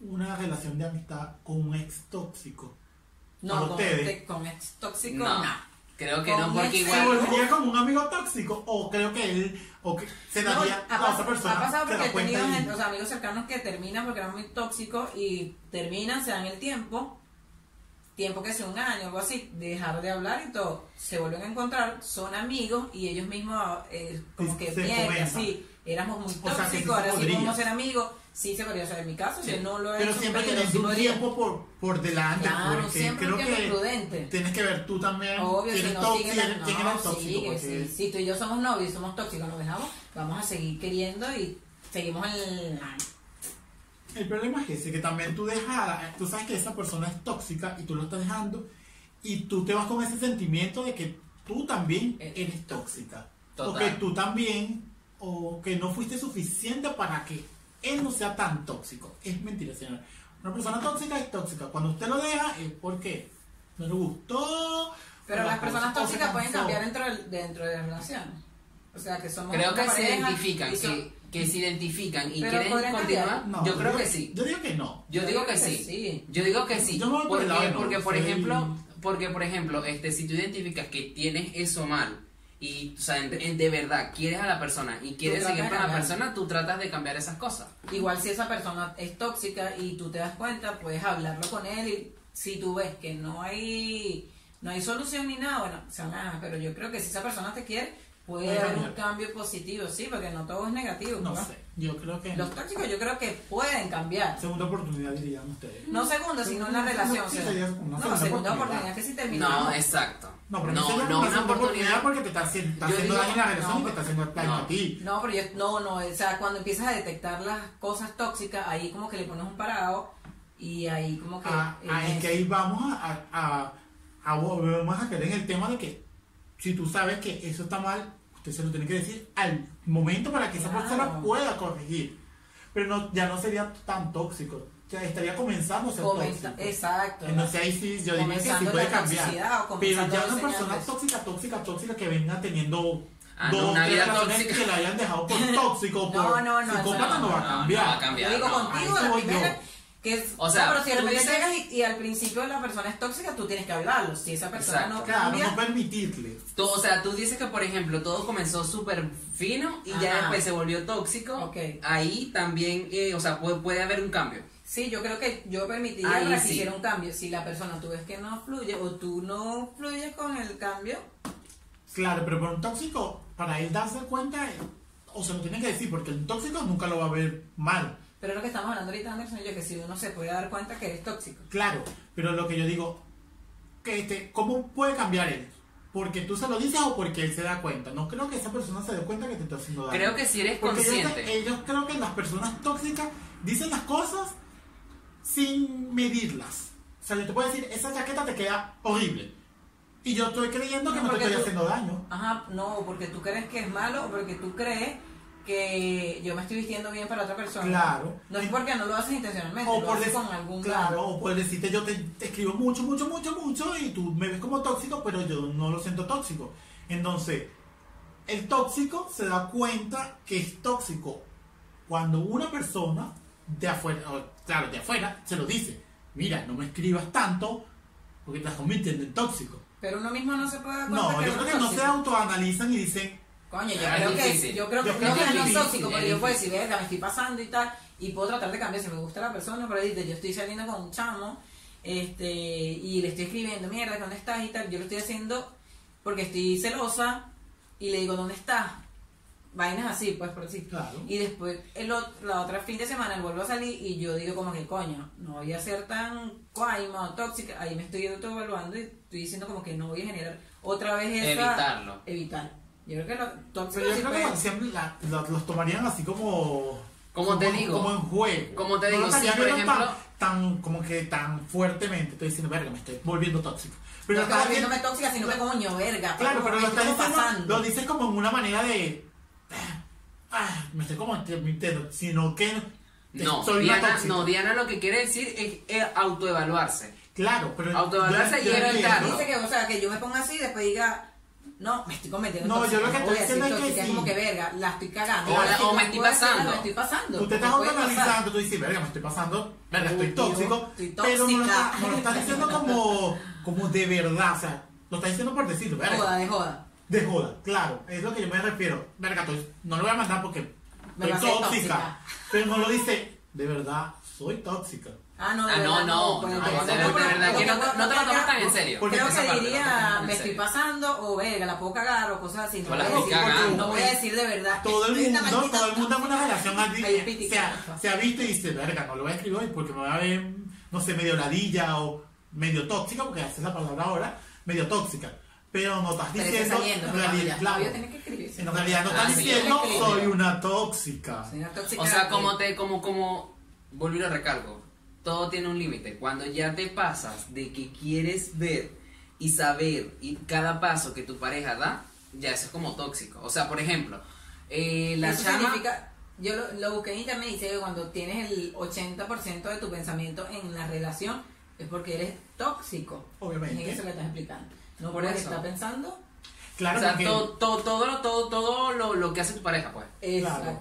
una relación de amistad con un ex tóxico? No, ¿Con con, ustedes? este- con ex tóxico, No. no. Creo que no, porque ex- ¿Se igual. volvería como un amigo tóxico? ¿O creo que él, o que se daría ha, a otra persona? ha pasado porque he tenido y- gente- o sea, amigos cercanos que terminan porque eran muy tóxicos y terminan, se dan el tiempo, tiempo que sea un año, algo así, dejar de hablar y todo, se vuelven a encontrar, son amigos y ellos mismos eh, como que comentan. sí, éramos muy O sea, sí tóxicos, ahora sí podemos ser amigos. Sí se podría hacer en mi caso, Sí. yo no lo he Pero hecho, siempre pero tienes un tiempo por, por delante, Claro, porque siempre creo que prudente. tienes que ver tú también Obvio, si no tóxico, sigue la- quién tóxico. sí. Si tú y yo somos novios y somos tóxicos, nos dejamos, vamos a seguir queriendo y seguimos el... El problema es ese, que también tú dejas, tú sabes que esa persona es tóxica y tú lo estás dejando y tú te vas con ese sentimiento de que tú también Eh, eres tóxica. Total. O que tú también, o que no fuiste suficiente para que él no sea tan tóxico. Es mentira, señora. Una persona tóxica es tóxica. Cuando usted lo deja es porque no le gustó. Pero las la personas tóxicas pueden cambiar dentro de, dentro de la relación. O sea, que somos Creo que se pareja identifican, y son- que, que se identifican y quieren continuar. No, yo creo digo- que sí. Yo digo que no. Yo Yo digo digo que que sí. sí. Yo digo que sí. Yo me voy por porque, el lado de no, porque por soy- ejemplo, porque por ejemplo, este, si tú identificas que tienes eso mal y o sea, en- en- de verdad quieres a la persona y quieres seguir con la persona, tú tratas de cambiar esas cosas. Igual si esa persona es tóxica y tú te das cuenta, puedes hablarlo con él y si tú ves que no hay no hay solución ni nada, bueno, se nada, pero yo creo que si esa persona te quiere, puede haber un cambio positivo, sí, porque no todo es negativo. No ¿no? sé. Yo creo que Los tóxicos yo creo que pueden cambiar. segunda oportunidad dirían ustedes. No segunda, sino en la Sí, relación. sí, o sea, sería una no, segunda segunda oportunidad. oportunidad que si terminamos. No, exacto. No, pero no, no, no una una oportunidad. porque te está haciendo, está Yo haciendo digo- daño en la relación no, y te está haciendo daño no. a ti. No, pero yo, no, no, o sea, cuando empiezas a detectar las cosas tóxicas, ahí como que le pones un parado y ahí como que... Ah, ah, es que ahí vamos a, a, a, a volvemos a caer en el tema de que si tú sabes que eso está mal, usted se lo tiene que decir al momento para que esa Claro. persona pueda corregir. Pero no, ya no sería tan tóxico. O sea, estaría comenzando a ser comenta- tóxico. exacto. Entonces ahí sí, yo diría que sí puede cambiar. Pero ya una persona tóxica, tóxica, tóxica que venga teniendo Ah, no, dos, una vida tóxica. que la hayan dejado por tóxico por No, no, no, psicópata no, no, va a no, no cambiar. va a cambiar. Yo digo no, contigo, la primera. Que es, O sea, no, pero si de repente dices- llegas y, y al principio la persona es tóxica, tú tienes que hablarlo. Si esa persona Exacto. no Claro, no permitirle. Tú, o sea, tú dices que, por ejemplo, todo comenzó súper fino y ya después se volvió tóxico. Ahí también, eh, o sea, puede, puede haber un cambio. sí, yo creo que yo permitiría Ahí para que sí. hiciera un cambio. Si la persona tú ves que no fluye o tú no fluyes con el cambio, Claro, pero por un tóxico, para él darse cuenta, o se lo tiene que decir, porque el tóxico nunca lo va a ver mal. Pero es lo que estamos hablando ahorita, Anderson, yo que si uno se puede dar cuenta que eres tóxico. Claro, pero lo que yo digo, que este, ¿cómo puede cambiar él? ¿Porque tú se lo dices o porque él se da cuenta? No creo que esa persona se dé cuenta que te está haciendo daño. Creo que si eres Porque consciente. ellos creo que las personas tóxicas dicen las cosas sin medirlas. O sea, yo te puedo decir, esa chaqueta te queda horrible. Y yo estoy creyendo que No, te estoy tú- haciendo daño. Ajá, no, porque tú crees que es malo o porque tú crees que yo me estoy vistiendo bien para otra persona. Claro. No es porque no lo haces intencionalmente, O lo por, haces con algún claro, o por decirte yo te, te escribo mucho, mucho, mucho, mucho y tú me ves como tóxico, pero yo no lo siento tóxico. Entonces, el tóxico se da cuenta que es tóxico cuando una persona de afuera, claro, de afuera, se lo dice. Mira, no me escribas tanto porque te estás convirtiendo en tóxico. Pero uno mismo no se puede dar cuenta No, que yo creo que no se autoanalizan y dicen, Coño, yo Ah, es creo que difícil. yo creo que Yo no creo que es es no difícil, tóxico, es pero yo puedo decir, verga, me estoy pasando y tal, y puedo tratar de cambiar si me gusta la persona, pero ahorita yo estoy saliendo con un chamo, este, y le estoy escribiendo, mierda, ¿dónde estás? y tal, yo lo estoy haciendo porque estoy celosa, y le digo, ¿dónde estás? Vainas así, pues, por decir. claro. Y después, el ot- la otra fin de semana, él vuelve a salir y yo digo como que, coño, no voy a ser tan cuaima o tóxica. Ahí me estoy autoevaluando y estoy diciendo como que no voy a generar otra vez esa... Evitarlo. Evitar. Yo creo que lo tóxico Pero yo creo que siempre la- lo- los tomarían así como... Como te digo. Como en juego. Como te No digo, lo sí, estarían por viendo ejemplo- Tan, tan, como que tan fuertemente. Estoy diciendo, verga, me estoy volviendo tóxico. Pero no lo estás estás volviéndome viendo- tóxica, sino que coño, verga. Claro, pero lo ¿qué estás está diciendo, pasando? lo dices como en una manera de... Ah, me estoy como mintiendo, sino que... No, soy una Diana, tóxica. no, Diana lo que quiere decir es, es autoevaluarse. Claro, pero... Autoevaluarse yo- y entiendo. ¿no? Dice que, o sea, que yo me ponga así y después diga, no, me estoy convirtiendo No, yo lo que estoy diciendo es que sí. como que verga, la estoy cagando. O la- me estoy pasando. Me estoy pasando. Tú te estás autoanalizando, tú dices, verga, me estoy pasando, verga, estoy tóxico, estoy pero no lo, tóxica. estás- no lo estás diciendo como, como de verdad, o sea, lo estás diciendo por decirlo, verga. Joda, de joda. De joda, claro, es lo que yo me refiero. Verga, estoy- no lo voy a mandar porque ser tóxica, tóxica. pero no lo dice, de verdad soy tóxica. Ah, no, de Ah, no, verdad, no, no, de no, verdad, pero- de verdad, que no te- no te lo tomas tan en serio. Porque Creo Esa que diría, me estoy pasando, o verga, la puedo cagar, o cosas así. No, voy la a decir, no voy a decir de verdad. Todo el "Estoy una mundo, todo el mundo en una relación así, se, ha, visto y dice, verga, no lo voy a escribir hoy porque me va a ver, no sé, medio ladilla o medio tóxica, porque esa es la palabra ahora, medio tóxica. Pero no estás diciendo, en realidad, claro, en realidad no Ah, estás diciendo, soy una tóxica. Soy una tóxica O sea, como te, como, como, volví a recargo, todo tiene un límite. Cuando ya te pasas de que quieres ver y saber y cada paso que tu pareja da, ya eso es como tóxico. O sea, por ejemplo, eh, la Eso chama... significa, yo lo, lo busqué en internet y dice que cuando tienes el 80% de tu pensamiento en la relación es porque eres tóxico. Obviamente. Y eso que estás explicando. No Por eso. estás pensando. Claro, o sea, porque- todo, todo, todo, lo- todo, todo lo, lo que hace tu pareja, pues. Claro.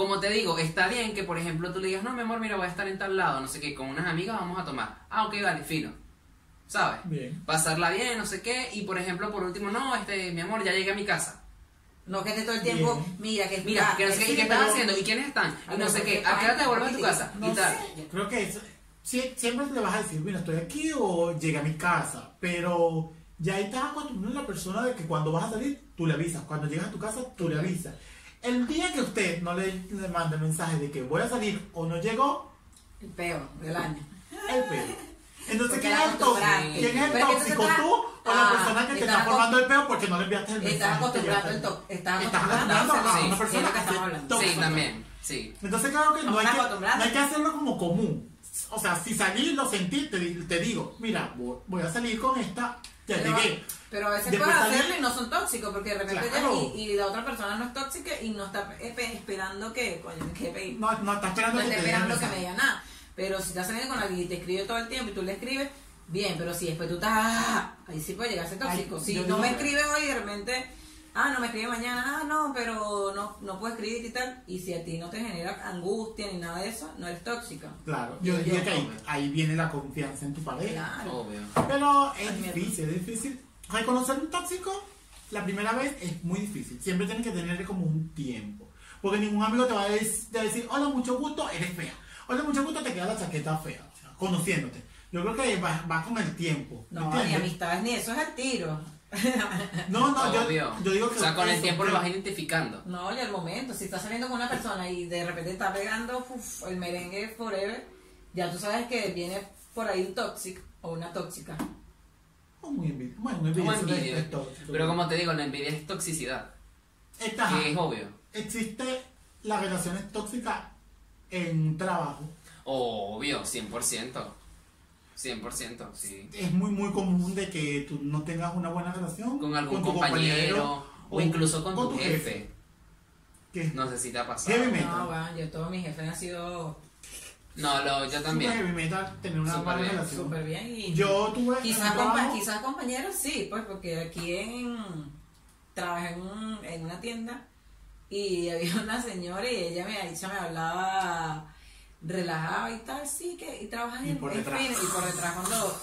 Como te digo, está bien que, por ejemplo, tú le digas, no, mi amor, mira, voy a estar en tal lado, no sé qué, con unas amigas vamos a tomar. Ah, ok, vale, fino. ¿Sabes? Bien. Pasarla bien, no sé qué, y por ejemplo, por último, no, este, mi amor, ya llegué a mi casa. No que esté todo el tiempo, Bien. mira, que Mira, que no sé qué, y qué están haciendo, y quiénes están, y no sé qué, a qué hora te vuelves a tu casa, no y tal. sé. Creo que siempre le vas a decir, mira, estoy aquí o llegué a mi casa, pero ya estás acostumbrado a la persona de que cuando vas a salir, tú le avisas, cuando llegas a tu casa, tú le avisas. El día que usted no le, le mande mensaje de que voy a salir o no llegó, El peor del año. el peo. Entonces, Porque ¿quién es el tóxico? ¿Quién es el tóxico? ¿Tú o la Ah, persona que te estás está formando el peo porque no le enviaste el mensaje? Estás ya el está? to- estás acostumbrando a una persona es que ser hablando. Sí, también, sí. Entonces creo que no hay que, acostumbrando. no hay que hacerlo como común. O sea, si salí lo sentí, te, di- te digo, mira, voy a salir con esta, Pero, a veces salir- hacerlo y no son tóxicos, porque de repente Claro. y, y la otra persona no es tóxica y no está pe- esperando que, coño, que No, no está esperando no que está esperando me diga nada. Pero si estás saliendo con alguien y te escribe todo el tiempo y tú le escribes, bien, pero si después tú estás, ah, ahí sí puede llegar a ser tóxico. Ay, si no me que- escribe hoy de repente, ah, no me escribe mañana, ah, no, pero no, no puedo escribir y tal, y si a ti no te genera angustia ni nada de eso, no eres tóxica. Claro, yo diría que ahí, ahí viene la confianza en tu pareja. Claro. Obvio. Pero es Ay, difícil, es difícil. Reconocer un tóxico la primera vez es muy difícil. Siempre tienes que tener como un tiempo. Porque ningún amigo te va a decir, hola, mucho gusto, eres fea. Hola, mucho gusto, te queda la chaqueta fea. O sea, conociéndote. Yo creo que va, va con el tiempo. ¿me No, ni amistades ni eso es al tiro. No, no, yo, digo que... o sea, con el tiempo lo vas identificando. No, y al momento, si estás saliendo con una persona y de repente está pegando uf, el merengue forever, ya tú sabes que viene por ahí un tóxico o una tóxica. Oh, muy envidia. Bueno, envidia. es tóxico. Pero como te digo, la envidia es toxicidad. Esta- Que es obvio. existe las relaciones tóxicas en un trabajo. Obvio, 100%. 100%, sí. Es muy, muy común de que tú no tengas una buena relación Con algún tu compañero o incluso con, tu jefe. jefe. Que No sé si te ha pasado. Heavy metal. No, bueno, yo todos mis jefes han sido No, lo, yo Super también. heavy metal tener una buena bien, relación. súper bien. Y Yo tuve quizás, compa- quizás compañeros sí, pues porque aquí en trabajé en, un- en una tienda y había una señora y ella me, ella me hablaba relajada y tal, sí, que y trabajas Y en por en fin, y por detrás cuando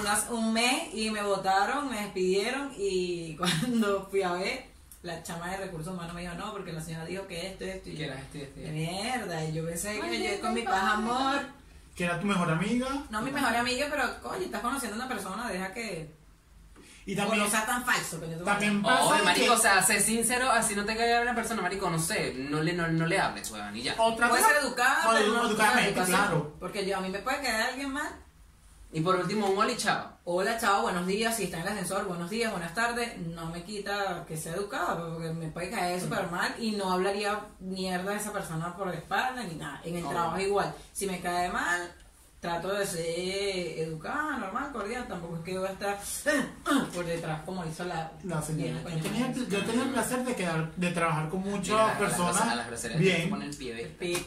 unas, un mes y me votaron, me despidieron y cuando fui a ver la chama de recursos humanos me dijo no porque la señora dijo que esto, esto y Que yo, era este, este. "Qué mierda y yo pensé que yo con mi paz amor que era tu mejor amiga. no mi mejor amiga pero coño estás conociendo a una persona deja que Y o también, no sea tan falso tú también pasa Oye, marico, que o sea, sé sincero, así no te caiga una persona, marico, no sé, no le, no, no le hables, weón, y ya. otra puede cosa- ser educada o pero no educadamente, claro. porque yo a mí me puede quedar alguien mal Y por último, un oli, chao. Hola, chao, buenos días. Si está en el ascensor, buenos días, buenas tardes. No me quita que sea educada, porque me puede caer súper mal y no hablaría mierda de esa persona por la espalda ni nada. En el trabajo igual. Si me cae mal, trato de ser educada, normal, cordial. Tampoco es que voy a estar por detrás como hizo la, La señora. Bien, Yo tenía, coño, yo tenía el placer de, quedar, de trabajar con muchas las personas las que bien,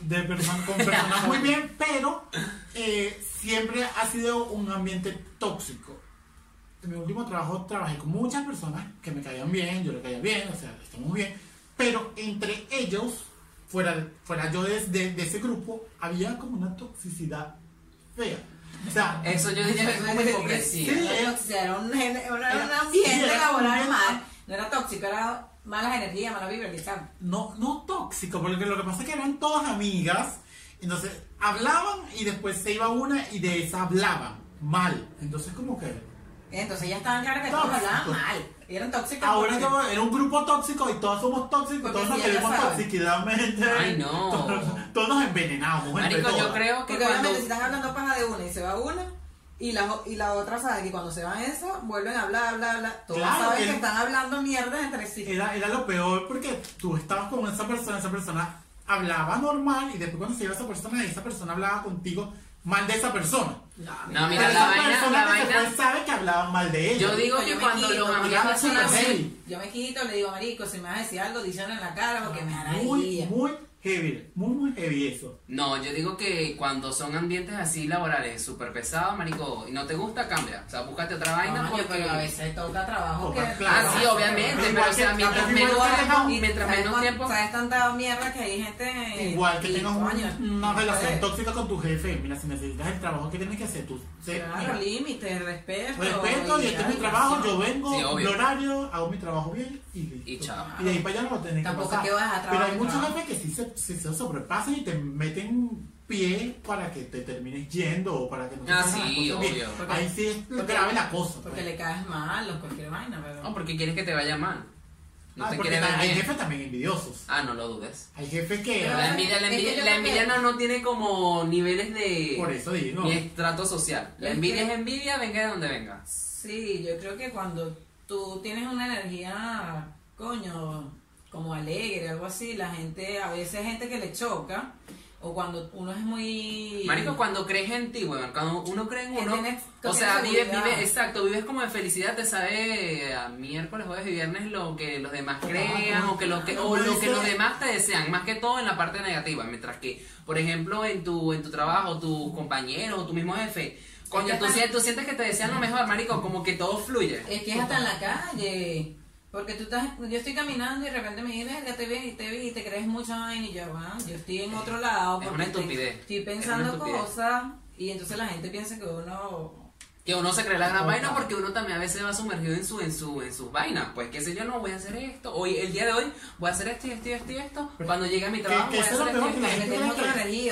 de personas con personas muy bien, pero eh, siempre ha sido un ambiente tóxico. En mi último trabajo trabajé con muchas personas que me caían bien, yo le caía bien, o sea, estamos bien, pero entre ellos, fuera, fuera yo de, de- de ese grupo, había como una toxicidad fea. O sea, Eso yo que es como hipocresía. Sí. Era un, era un Era- ambiente sí, laboral mal. No era tóxico, era malas energías, mala vibra, quizás. no, no tóxico, porque lo que pasa es que eran todas amigas Entonces, hablaban y después se iba una y de esa hablaban mal. Entonces, como que. Entonces ya estaban claras que todos hablaban mal. Y eran tóxicas. Ahora porque- como era un grupo tóxico y todos somos tóxicos, Porque todos nos queremos sabes. toxiquidamente. Ay, no. Todos, todos nos envenenamos. Marico, yo creo que Porque cuando... obviamente si están hablando paja de una y se va una, y la, y la otra sabe que cuando se van esa, vuelven a hablar, hablar, hablar. Todos Claro, saben el- que están hablando mierda entre sí. Era, era lo peor porque tú estabas con esa persona, esa persona hablaba normal y después cuando se iba esa persona, esa persona hablaba contigo mal de esa persona. No, mira, la esa vaina, persona la que se vaina... fue sabe que hablaban mal de ella. Yo digo Yo que cuando los amigos me así... Yo me quito, le digo, marico, si me vas a decir algo, díselo en la cara porque me hará muy, muy heavy, muy, muy heavy eso. No, yo digo que cuando son ambientes así laborales, súper pesados, marico, y no te gusta, cambia. O sea, búscate otra vaina Coño, porque... pero a veces toca trabajo que... claro. Ah, sí, obviamente, Pero pero o sea, mientras menos tiempo, y mientras ¿Sabes menos cuán- tiempo... ¿Sabes tanta mierda que hay gente... Igual que tengas un- una relación tóxica con tu jefe. Mira, si necesitas el trabajo que tienes que hacer, tú Claro, mira, límites, respeto. respeto y este es mi trabajo, yo vengo, Sí, mi horario, hago mi trabajo bien y listo. Y chao. Y de ahí para allá no lo tenés Tampoco que pasar. es que vas a Pero hay muchos jefes que sí se, sí se sobrepasan y te meten pie para que te termines yendo o para que no te Ah, sí, bien. obvio. Porque- Ahí sí es porque- grave la cosa. Porque pues. le caes mal o cualquier vaina, pero... No, porque quieres que te vaya mal. No Ah, te porque ver hay bien. jefes también envidiosos. Ah, no lo dudes. Hay jefes que... Pero La envidia, la envidia, la envidia no, no tiene como niveles de... Por eso digo. Ni estrato social. La Es envidia que- es envidia, venga de donde venga. Sí, yo creo que cuando tú tienes una energía, coño, como alegre, algo así, la gente, a veces hay gente que le choca, o cuando uno es muy... Marico, cuando crees en ti, weón, cuando uno cree en uno, tienes- o sea, tienes vive, exacto, vives como de felicidad, te sabe a miércoles, jueves y viernes lo que los demás crean o que lo que o lo que los demás te desean, más que todo en la parte negativa, mientras que, por ejemplo, en tu en tu trabajo, tus compañeros o tu mismo jefe, coño, que tú, tú sientes que te desean lo mejor, marico, como que todo fluye. Es que es hasta en la calle. Porque tú estás, yo estoy caminando y de repente me dices, ya te vi y te vi y te crees mucho vaina y yo, bueno, yo estoy en otro lado. Es porque una estoy- estupidez. Estoy Es una pensando estupidez. cosas y entonces la gente piensa que uno... Que uno se cree la gran Total. vaina porque uno también a veces va sumergido en su en su en sus vainas. Pues qué sé yo, no voy a hacer esto. Hoy el día de hoy voy a hacer esto y esto y esto y esto. Cuando llegue a mi que- trabajo que voy a hacer esto y que esto. que que-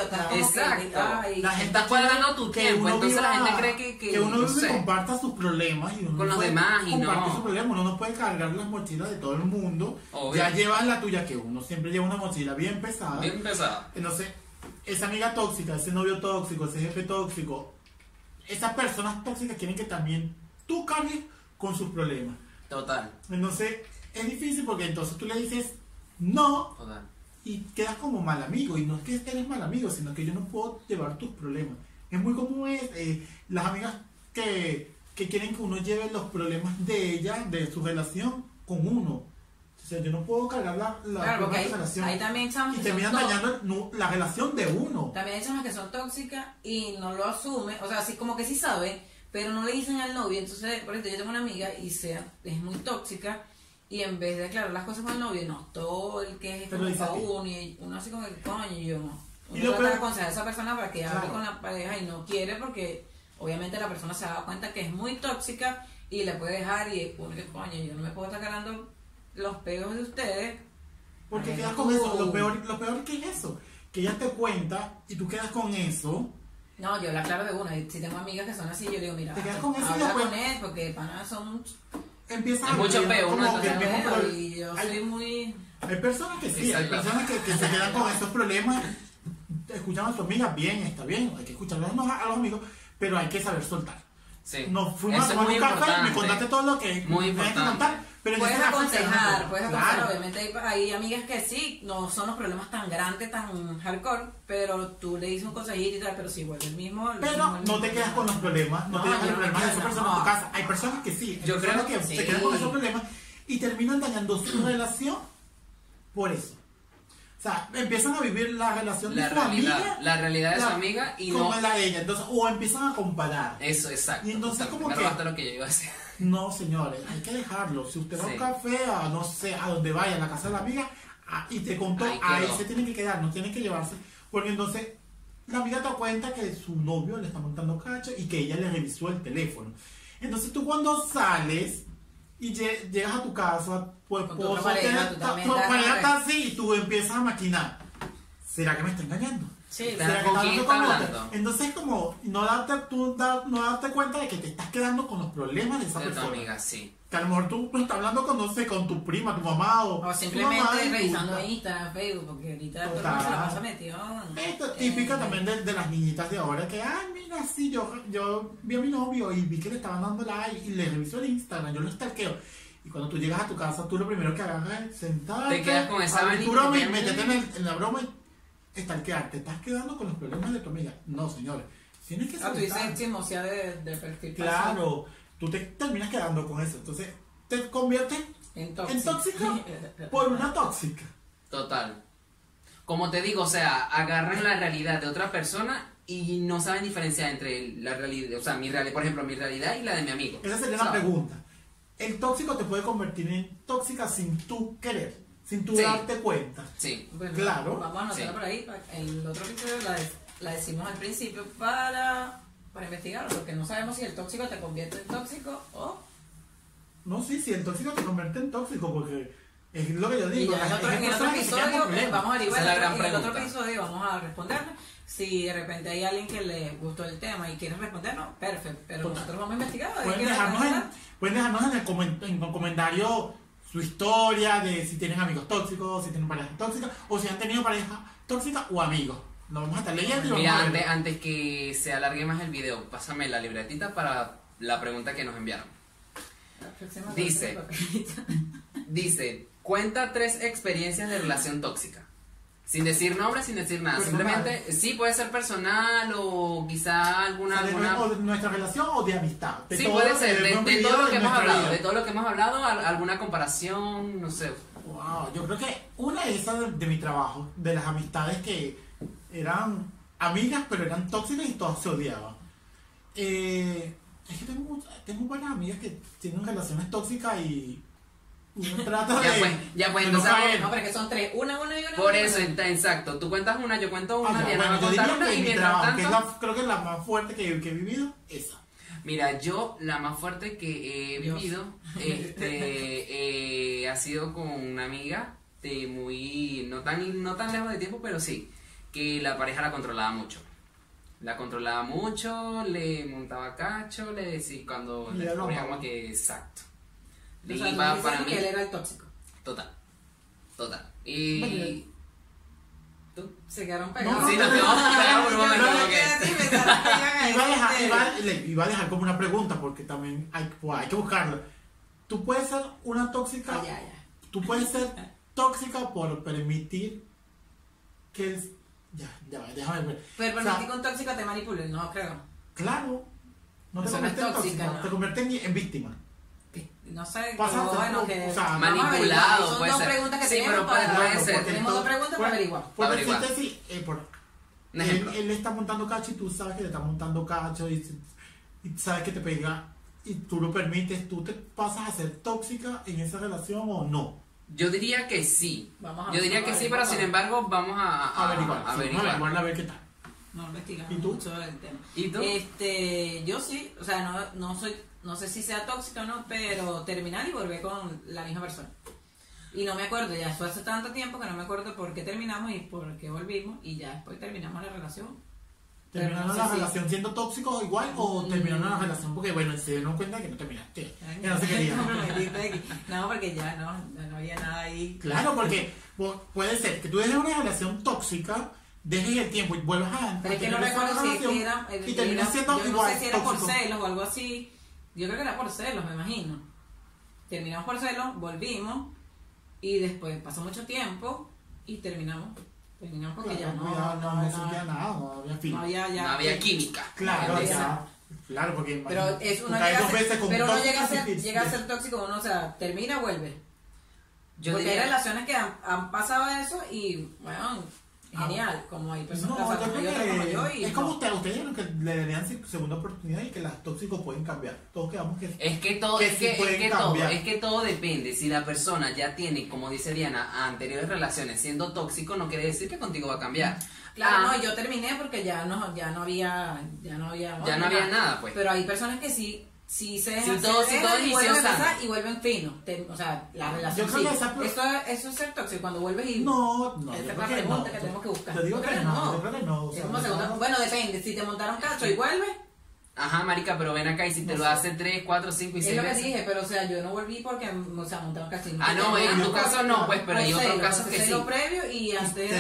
como que, Exacto. ay, La gente cree cuadrando tu tiempo, entonces la gente cree que- que- uno no sé. comparta sus problemas y uno Con los demás y no. sus problemas, uno no puede cargar las mochilas de todo el mundo. Obvio. Ya llevas la tuya, que uno siempre lleva una mochila bien pesada. Bien pesado. Entonces, esa amiga tóxica, ese novio tóxico, ese jefe tóxico, esas personas tóxicas quieren que también tú cargues con sus problemas. Total, Entonces, es difícil porque entonces tú le dices no total. y quedas como mal amigo. Y no es que eres mal amigo, sino que yo no puedo llevar tus problemas. Es muy común es, eh, las amigas que, que quieren que uno lleve los problemas de ella, de su relación, con uno. O sea, yo no puedo cargar la, la Claro, porque hay, relación. hay también chamas y terminan dañando la relación de uno. También hay chamas que son tóxicas y no lo asumen, o sea, así como que sí saben, pero no le dicen al novio. Entonces, por ejemplo, yo tengo una amiga y sea, es muy tóxica y en vez de aclarar las cosas con el novio, no, todo el que es como uno y uno así como que coño, y yo no. Y Uno lo trata de aconsejar a esa persona para que hable con la pareja y no quiere porque obviamente la persona se da cuenta que es muy tóxica y le puede dejar y uno que coño, yo no me puedo estar ganando los pegos de ustedes. Porque Ay, quedas con eso. Lo peor, lo peor que es eso. Que ella te cuenta y tú quedas con eso. No, yo la aclaro de una. y Si tengo amigas que son así, yo digo, mira, Te quedas con eso y habla después- con él, porque pana son Empiezas a mucho peo, y yo hay- soy muy... Hay personas que sí, hay personas que, que se quedan con estos problemas, escuchan a sus amigas, bien, está bien, hay que escuchar a los, a los amigos, pero hay que saber soltar. Sí. Nos fuimos Eso a tomar un café, me contaste todo lo que Muy me que contar, pero Puedes aconsejar, das puedes aconsejar, Claro. obviamente hay, hay amigas que sí, no son los problemas tan grandes, tan hardcore, pero tú le dices un consejito y tal, pero si vuelve el mismo... el Pero mismo, el no te quedas con los problemas, no, te quedas con los problemas de esa persona en tu casa. Hay personas que sí, hay Yo personas creo que que se sí. quedan con esos problemas y terminan dañando su relación por eso. O sea, empiezan a vivir la relación La de su realidad, amiga la realidad de su amiga y como no. la de ella. Entonces, o empiezan a comparar. Eso, exacto. Y entonces, como que- robaste lo que yo iba a decir. No, señores, hay que dejarlo. Si usted va a un Sí. café, a no sé, a donde vaya, a la casa de la amiga, a- y te contó, Ahí ahí se tiene que quedar, no tiene que llevarse. Porque entonces la amiga te da cuenta que su novio le está montando cacho y que ella le revisó el teléfono. Entonces tú cuando sales y lle- llegas a tu casa, pues tu pareja, tú tu también tu pareja una está así y tú empiezas a maquinar. ¿será que me está engañando? Sí, ¿Será que ¿con está hablando? Entonces, como no darte, tú, da- no darte cuenta de que te estás quedando con los problemas de esa De tu persona. amiga, sí. Que a lo mejor tú no estás hablando con, no sé, con tu prima, tu mamá o, O tu mamá simplemente y tú- revisando Instagram, Facebook, porque ahorita todo el mundo se la pasa metido. Esto es en- típica también de, de las niñitas de ahora que, ay, mira, sí, yo, yo vi a mi novio y vi que le estaban dando like y le reviso el Instagram, yo lo stalkeo. Y cuando tú llegas a tu casa, tú lo primero que agarras es sentarte, Te quedas con esa abrir tu broma y métete en, el- en la broma y stalkear. Te estás quedando con los problemas de tu amiga. No, señores. Tienes que Ah, tú dices chismosear de, de perfil Claro, tú te terminas quedando con eso. Entonces, te conviertes En en tóxica por una tóxica. Total. Como te digo, o sea, agarran la realidad de otra persona y no saben diferenciar entre la realidad, o sea, mi realidad, por ejemplo, mi realidad y la de mi amigo. Esa sería la pregunta. El tóxico te puede convertir en tóxica sin tú querer, sin tú Sí. darte cuenta. Sí. Bueno, Claro. Vamos a anotarla Sí. por ahí. El otro episodio la, la decimos al principio para, para investigar, porque no sabemos si el tóxico te convierte en tóxico o. No, sí, si el tóxico te convierte en tóxico, porque es lo que yo Y digo. ya en otro, en el que episodio vamos a averiguar. Es en el otro episodio vamos a responderle. Si de repente hay alguien que le gustó el tema y quiere respondernos, perfecto. Pero Total. nosotros vamos a investigar. Pueden dejarnos, en, pueden dejarnos en el comen- en el comentario su historia de si tienen amigos tóxicos, si tienen parejas tóxicas, o si han tenido pareja tóxica o amigos. Lo vamos a estar leyendo y lo Mira, vamos a antes, que se alargue más el video, pásame la libretita para la pregunta que nos enviaron. Dice. Dice, cuenta tres experiencias de relación tóxica. Sin decir nombre, sin decir nada. Personal. Simplemente, sí, puede ser personal o quizá alguna... O alguna nuestra relación o de amistad. De sí, todo puede ser, de, todo lo que hemos hablado, vida. de todo lo que hemos hablado, al- alguna comparación, no sé. Wow, yo creo que una de esas de, de mi trabajo, de las amistades que eran amigas pero eran tóxicas y todas se odiaban. Eh, es que tengo, tengo varias amigas que tienen relaciones tóxicas y uno trata Ya de, pues, ya pues, no entonces- caer. No, pero es que son tres. Una, una y una. Por una. eso, ent- exacto. Tú cuentas una, yo cuento una, Ah, ya, Diana va bueno, a una y mi mientras trabajo, que es la, creo que es la más fuerte que, que he vivido, esa. Mira, yo la más fuerte que he Dios. vivido este, eh, ha sido con una amiga de muy, no tan, no tan lejos de tiempo, pero sí, que la pareja la controlaba mucho. La controlaba mucho, le montaba cacho, le decía cuando Le como que exacto. O Le sea, tú iba dices para mí, que él era el tóxico. total, total. Y... ¿Tú? Se quedaron No, pegados. Sí, nos quedamos pegados por un momento, Iba a, dejar, este. iba, le- iba a dejar como una pregunta porque también hay, pues, hay que buscarlo. Tú puedes ser una tóxica, Ah, ya, ya. tú puedes ser tóxica por permitir que el, ya, ya, va, déjame ver. Pero O sea, un tóxico te manipule, no creo. Claro, no te conviertes en tóxica, ¿no? te conviertes en, en víctima. No sé, Pasa pero a ser bueno, que o sea, manipulado. Son puede dos ser. preguntas que Sí, tenemos para puede Claro, ser. Tenemos dos preguntas para averiguar. Por Averiguar. decirte sí, eh, por, él, él le está montando cacho y tú sabes que le está montando cacho y, y sabes que te pega y tú lo permites, ¿tú te pasas a ser tóxica en esa relación o no? Yo diría que sí. Vamos a- Yo diría que vamos sí, pero sin embargo vamos a, a- averiguar, a sí, averiguar. averiguar, a ver qué tal. No investigamos ¿Y tú? mucho el tema. ¿Y tú? Este, yo sí, o sea, no, no soy, no sé si sea tóxica o no, pero terminar y volver con la misma persona. Y no me acuerdo, ya fue hace tanto tiempo que no me acuerdo por qué terminamos y por qué volvimos y ya después terminamos la relación. ¿Terminaron no sé la si- relación siendo tóxicos igual o Mm. terminaron la relación porque, bueno, se dieron cuenta que no terminaste? Que no se querían. No, porque ya no, no había nada ahí. Claro, porque pu- puede ser que tú dejes una relación tóxica, dejes el tiempo y vuelvas a. Pero es que no recuerdo si relación era. eh, Y terminas era- siendo yo igual no sé si era por celos o algo así. Yo creo que era por celos, me imagino. Terminamos por celos, volvimos y después pasó mucho tiempo y terminamos. Porque ya no, ya no, no, no, nada, no había fin. no había ya. no había química. Claro, ya. Claro, porque Pero es uno llega a dos ser, veces con pero uno tóxico llega a ser, llega a ser tóxico, uno, o sea, termina, vuelve. Yo Porque hay diría, relaciones que han, han pasado eso y, bueno, genial. Como hay personas, No, como como yo y es como no. usted, ustedes dijeron que le darían se- segunda oportunidad y que las tóxicos pueden cambiar. Todos quedamos que es que todo, que es sí que, es pueden que todo, es que todo depende. Si la persona ya tiene, como dice Diana, anteriores relaciones siendo tóxico, no quiere decir que contigo va a cambiar. Claro, Ah, no, yo terminé porque ya no, ya no había, ya no había, ya no había nada, pues. Pero hay personas que sí si se Si todo- si todo y vuelven a y vuelven finos. Te- o sea, la relación Yo creo que esa- Eso, eso es ser tóxico, cuando vuelves y... No, no. Esa es la que pregunta no. que tenemos que buscar. Yo digo que no, yo creo que no. o Es sea, como no. segunda- Bueno, depende, si te montaron cacho y vuelves, Ajá, marica, pero ven acá y si te No lo hace 3, 4, 5 y es 6 lo que dije, pero o sea, yo no volví porque, o sea, montaron cacho. Ah, no, en tu caso no, pues, pero hay otros casos que sí. lo previo y antes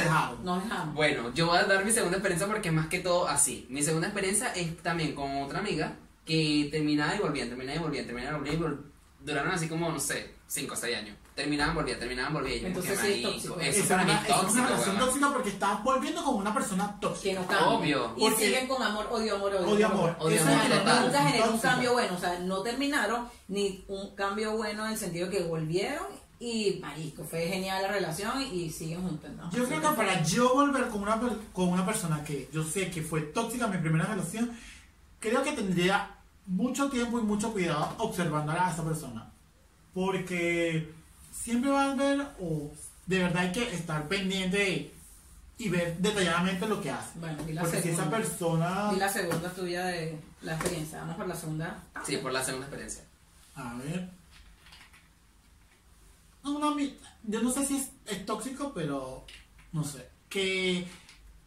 nos dejamos. Bueno, yo voy a dar mi segunda experiencia porque más que todo así. Mi segunda experiencia es también con otra amiga que terminaba y volvían, terminaba y volvían, terminaba y volvían y duraron así como, no sé, 5 o 6 años. Terminaban, volvían, terminaban, volvían. Y Entonces "Qué sí es marico". tóxico. Eso es para mí una, es una tóxico, relación tóxica porque estás volviendo con una persona que tóxica. no cambian. Obvio. Y Porque- siguen con amor, odio, amor, odio. Odio, amor. Odio, Eso amor, es una total. Nunca relación generó un cambio bueno, o sea, no terminaron ni un cambio bueno en el sentido que volvieron y marisco, fue genial la relación y siguen juntos, ¿no? Yo creo que para yo volver con una, con una persona que yo sé que fue tóxica en mi primera relación, creo que tendría mucho tiempo y mucho cuidado observando a esa persona. Porque siempre va a haber, o de verdad hay que estar pendiente y ver detalladamente lo que hace. Bueno, di la Porque si esa segunda. persona... Y la segunda tuya de la experiencia, vamos por la segunda. Sí, por la segunda experiencia. A ver. No, no, yo no sé si es, es tóxico, pero no sé. Que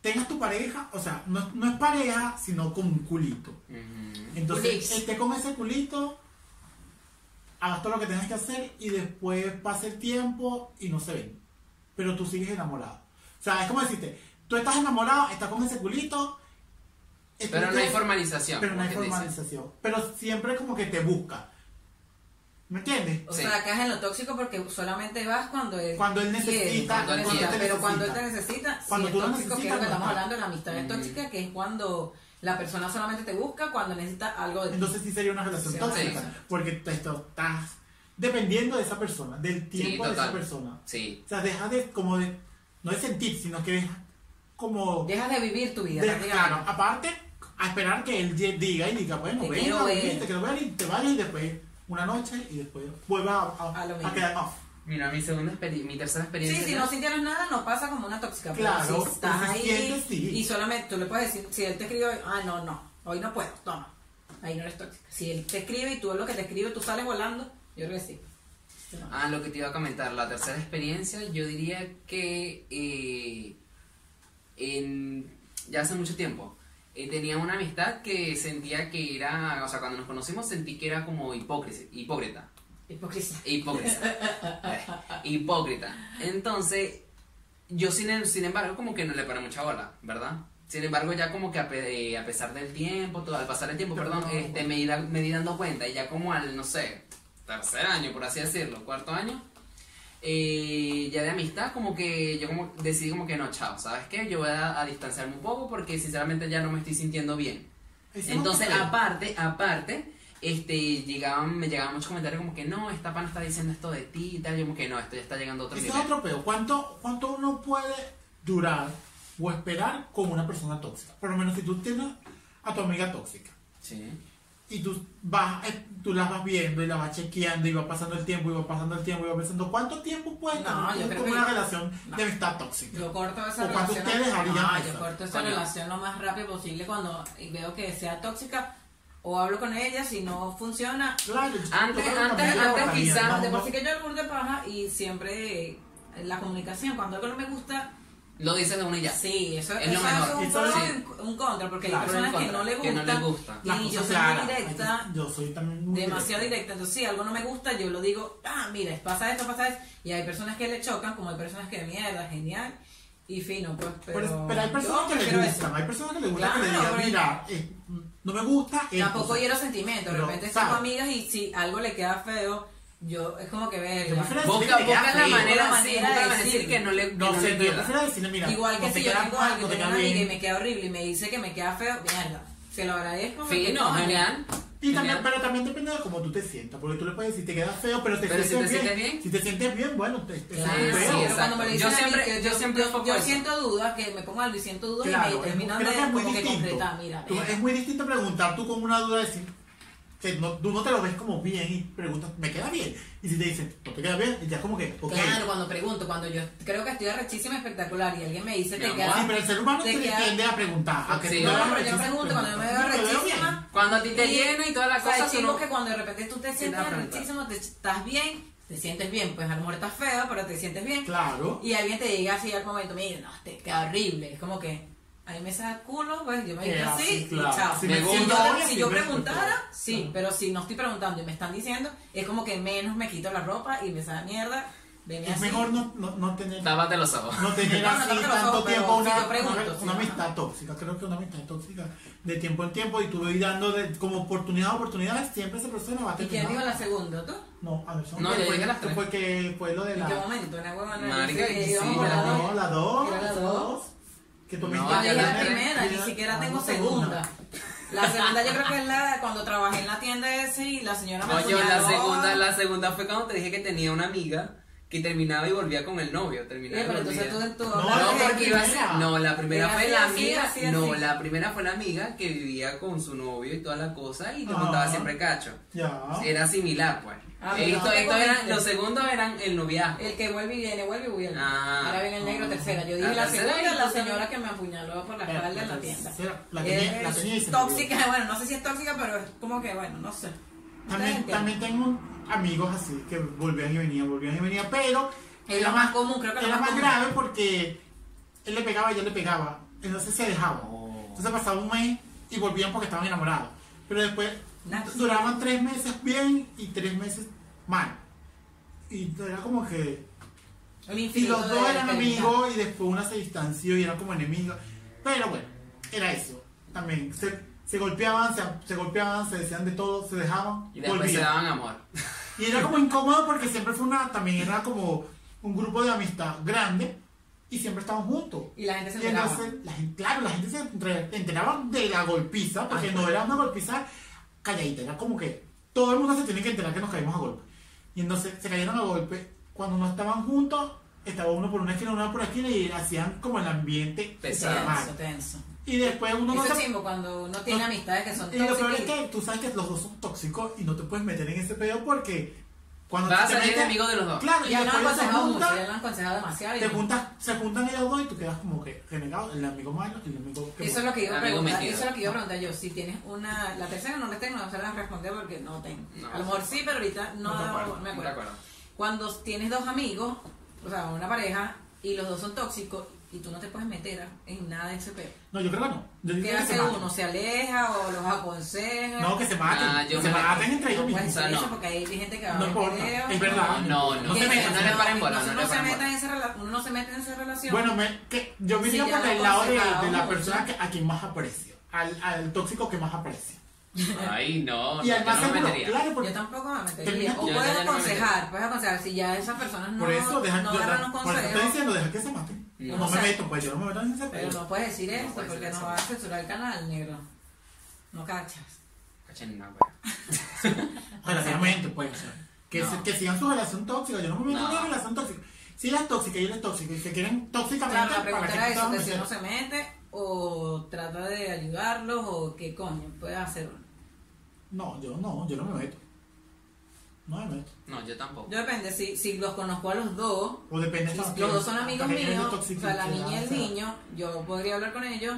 tengas tu pareja, o sea, no, no es pareja, sino como un culito. Ujú. Entonces, Culix. esté con ese culito, hagas todo lo que tengas que hacer y después pasa el tiempo y no se ven. Pero tú sigues enamorado. O sea, es como decirte, tú estás enamorado, estás con ese culito. Pero no hay formalización. Pero no hay quien dice. formalización. Pero siempre como que te busca. ¿Me entiendes? O Sí. sea, caes en lo tóxico porque solamente vas cuando él, Cuando él necesita, quiere, cuando él necesita, quiere. pero cuando él te necesita. Cuando sí tú es lo tóxico, que es necesitas, lo que estamos hablando de la amistad es tóxica, que es cuando la persona solamente te busca cuando necesita algo de ti. Entonces sí sería una relación Sí, tóxica. sí. Porque te estás dependiendo de esa persona, del tiempo de esa persona. Sí. O sea, deja de, como de, no de sentir, sino que deja como... Dejas de vivir tu vida. claro, aparte, a esperar que él diga y diga, bueno, Te venga, quiero ver. viste, que lo veas y te vayas y después una noche y después vuelva a, a- A lo a mismo. quedar off. Mira, mi segunda mi tercera Sí, experiencia. si ya- no sintieras nada, no pasa como una tóxica. pero Claro, si estás si ahí sientes, sí. y solamente tú le puedes decir, si él te escribe, ah, no, no, hoy no puedo, toma. Ahí no eres tóxica. Si él te escribe y tú es lo que te escribe, tú sales volando, yo creo que sí. No. Ah, lo que te iba a comentar, la tercera experiencia, yo diría que eh, en, ya hace mucho tiempo eh, tenía una amistad que sentía que era, o sea, cuando nos conocimos sentí que era como hipócrita, hipócrita, hipócrita, Eh, hipócrita. Entonces, yo sin, em- sin embargo como que no le paré mucha bola, ¿verdad? Sin embargo, ya como que a, pe- a pesar del tiempo, todo, al pasar el tiempo, Pero perdón, no, este, me, di, me di dando cuenta y ya como al, no sé, tercer año, por así decirlo, cuarto año, eh, ya de amistad, como que yo como decidí como que no, chao, ¿sabes qué? Yo voy a, a distanciarme un poco porque sinceramente ya no me estoy sintiendo bien. Es Entonces, aparte, aparte, este, llegaban, me llegaban muchos comentarios como que no, esta pana está diciendo esto de ti y tal, yo como que no, esto ya está llegando a otro Ese es nivel. otro peo. ¿Cuánto, ¿Cuánto uno puede durar o esperar con una persona tóxica? Por lo menos si tú tienes a tu amiga tóxica Sí. Y tú vas, eh, tú la vas viendo y la vas chequeando y va pasando el tiempo y va pasando el tiempo y va pensando ¿cuánto tiempo puedes No, yo creo que- una relación no. de amistad tóxica? Yo corto esa ¿O relación. ustedes harían No, eso? yo corto esa Coño. relación lo más rápido posible cuando veo que sea tóxica. O hablo con ella, si no funciona, Claro, Antes- antes- antes cortaría, quizás no, de por no. sí que yo el de paja y siempre la comunicación, cuando algo no me gusta, Lo dices de una y ya. sí, eso, Es lo eso mejor. es un pro sí. un, contra, porque Claro, hay personas un que contra, no le que no gusta, les gusta. Y yo soy muy directa, Yo soy también muy demasiado directa. directa. Entonces, si algo no me gusta, yo lo digo, ah, mira, pasa esto, pasa esto. Y hay personas que le chocan, como hay personas que mierda, genial. Y fino, pues, pero. Pero, pero hay personas yo que le gustan, hay personas que le gusta que le Claro, digan, pero- mira, eh, no me gusta. Tampoco hiero sentimientos. De repente estamos amigas y si algo le queda feo, yo es como que Yo prefiero Busca, que busca la manera, la sí, manera de decir que no le, que No no sé, pero yo prefiero decirle, mira, Igual que si yo tengo algo, te tengo una amiga y me queda horrible y me dice que me queda feo, mierda. Se lo agradezco. Sí, no, genial. Y también, pero también depende de cómo tú te sientas, porque tú le puedes decir te queda feo, pero te Pero si sientes te bien. sientes bien. Si te sientes bien, bueno, te, te Claro, sientes sí, feo. cuando me lo Yo dicen a mí, siempre- que yo yo, siempre yo, yo siento dudas, que me pongo algo y siento dudas Claro, y me terminan de que es muy como que distinto. concretar, mira. Tú- es muy distinto preguntar tú con una duda decir, que no, tú no te lo ves como bien y preguntas, ¿me queda bien? Y si te dicen, no te queda bien, y ya como que, ok. Claro, cuando pregunto, cuando yo creo que estoy arrechísima espectacular y alguien me dice, te queda... Sí, pero el ser humano te queda- tiende a preguntar. A que Sí. No, pero yo pregunto cuando me. Yo te veo rechísima. bien. Cuando a ti te llena y todas las O sea, cosas, es tú chivo no- que cuando de repente tú te sientes arrechísimo, te, estás bien, te sientes bien, pues a lo mejor estás feo, pero te sientes bien. Claro. Y alguien te diga así al momento, mire, no, te queda horrible. Es como que a mí me saca culo, pues yo me digo así y chao. Si me si yo, si preguntara, sí, Claro. pero si no estoy preguntando y me están diciendo, es como que menos me quito la ropa y me sabe mierda. Es así. mejor no, no, no tener Tápate los ojos. no tener No, así tanto tiempo si una, pregunto, una, amistad tóxica. Creo que una amistad tóxica de tiempo en tiempo y tú vas dando de, como oportunidad a oportunidad, siempre esa persona va a ¿Y quién dijo la segunda? ¿Tú? No, a ver, son No, fue, dije las tres. fue que fue lo de ¿En la qué momento? Huevona la la no, dos. la dos, la las dos. Que tú No, Yo la la primera, ni siquiera tengo no, segunda. La segunda yo creo que es la cuando trabajé en la tienda ese y la señora me Coño, la apuñaló. segunda, la segunda fue cuando te dije que tenía una amiga que terminaba y volvía con el novio. Terminaba Eh, y pero entonces No, porque iba a. No, la primera Era fue así, la amiga. así, No, así. la primera fue la amiga que vivía con su novio y toda la cosa y le Ah. montaba siempre cacho. Ya. Era similar, pues. Ah, Eh, pero esto- no te esto eran- los segundos eran el noviazgo. El que vuelve y viene, vuelve y vuelve. Ah. Ahora viene el negro tercera. Yo dije La la, segunda, y la tú señora que me apuñaló por la La- espalda en la la tienda. la tenía- la tenía tóxica, bueno, no sé si es tóxica, pero es como que, bueno, no sé. También, también tengo amigos así que volvían y venían, volvían y venían, pero Es lo más común, creo que lo era más grave porque él le pegaba y yo le pegaba, entonces se dejaban. Oh. Entonces pasaba un mes y volvían porque estaban enamorados. Pero después duraban tres meses bien y tres meses mal. Y era como que... Y los dos eran amigos y después una se distanció y eran como enemigos. Pero bueno, era eso. También se, se golpeaban, se, se golpeaban, se decían de todo, se dejaban, Y después se volvían. daban amor. Y era como incómodo porque siempre fue una, también era como un grupo de amistad grande y siempre estaban juntos. Y la gente se enteraba. entonces, la gente, claro, la gente se entre- enteraba de la golpiza, porque no era una golpiza calladita, era como que todo el mundo se tiene que enterar que nos caímos a golpe. Y entonces se cayeron a golpe, cuando no estaban juntos, estaba uno por una esquina, uno por la esquina y hacían como el ambiente Pesado. tenso. Y después uno no se es chimbo cuando uno tiene No. amistades que son y lo peor es tóxicas. que tú sabes que los dos son tóxicos y no te puedes meter en ese pedo porque cuando Vas a salir metes- enemigo de los dos. Claro, y Ya lo han después se aconsejado mucho, juntan, ya lo han aconsejado demasiado. y- te juntas, se juntan ellos dos y tú quedas como que renegado, el amigo malo y el amigo que Eso es lo que iba a Amigo preguntar. Eso es lo que iba a preguntar yo. Si tienes una. La tercera no la tengo, no se la responder porque no tengo. No. a lo mejor sí, pero ahorita no, No te acuerdas, me acuerdo. acuerdo. Cuando tienes dos amigos, o sea, una pareja, y los dos son tóxicos, y tú no te puedes meter en nada de ese peo. No, yo creo que no. Yo ¿Qué que hace maten. uno? ¿Se aleja o los aconseja? No, que se maten. Ah, yo que se me- maten entre ellos no mismos. hacer eso no. porque hay gente que va No a ver importa, videos. es verdad. No, no, No Que se metan, no le paren bola, no uno le se paren meta bola. en esa rela- uno no se mete en esa relación. Bueno, me, que, yo Sí, diría ya por el lado de, de la persona que, a quien más aprecio. Al, al tóxico que más aprecio. Ay, no, y no, al yo más no me seguro, metería. claro, porque yo tampoco me metería. O puedes no aconsejar, puedes aconsejar. Si ya esas personas no, por eso deja, no agarran un por eso estoy diciendo, deja que se maten. No. No, O me sea, meto, pues yo no me meto en ese Pero no puedes decir esto puedes porque decir no vas a censurar el canal, negro. No cachas. Cachen una wea. Relativamente, pues. o sea, que, No. se- que sigan su relación tóxica. Yo no me meto en No. una relación tóxica. Si ella es tóxica y él es tóxico y se quieren tóxicamente, Claro, la ¿para pregunta qué era te eso, que si uno se mete o trata de ayudarlos o qué coño puede hacer uno. No, yo no, yo no me meto. No me meto. No, yo tampoco. Yo depende, si, si los conozco a los dos, O depende si los dos son amigos míos, o sea, la niña y el sea. niño, yo podría hablar con ellos,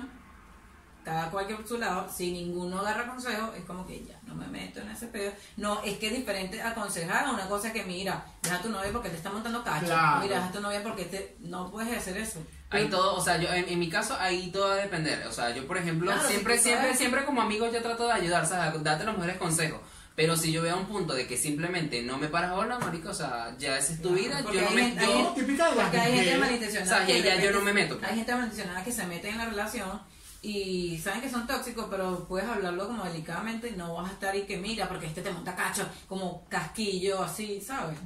cada cual que por su lado, si ninguno agarra consejo, es como que ya, no me meto en ese pedo. No, es que es diferente aconsejar a una cosa que mira, deja a tu novia porque te está montando cacho, Claro. mira, deja a tu novia porque te, no puedes hacer eso. Ahí todo, o sea, yo en, en mi caso ahí todo va a depender. O sea, yo por ejemplo, Claro, siempre, si siempre, sabes- siempre como amigo yo trato de ayudar, o sea, date a los mejores consejos. Pero si yo veo un punto de que simplemente no me paras bola, marico, o sea, ya esa es tu Claro, vida, porque yo no me... gente- yo- Porque hay gente mujeres. malintencionada. O sea, ya- yo no me meto. Hay gente malintencionada que se mete en la relación y saben que son tóxicos, pero puedes hablarlo como delicadamente y no vas a estar y que mira, porque este te monta cacho, como casquillo, así, ¿sabes?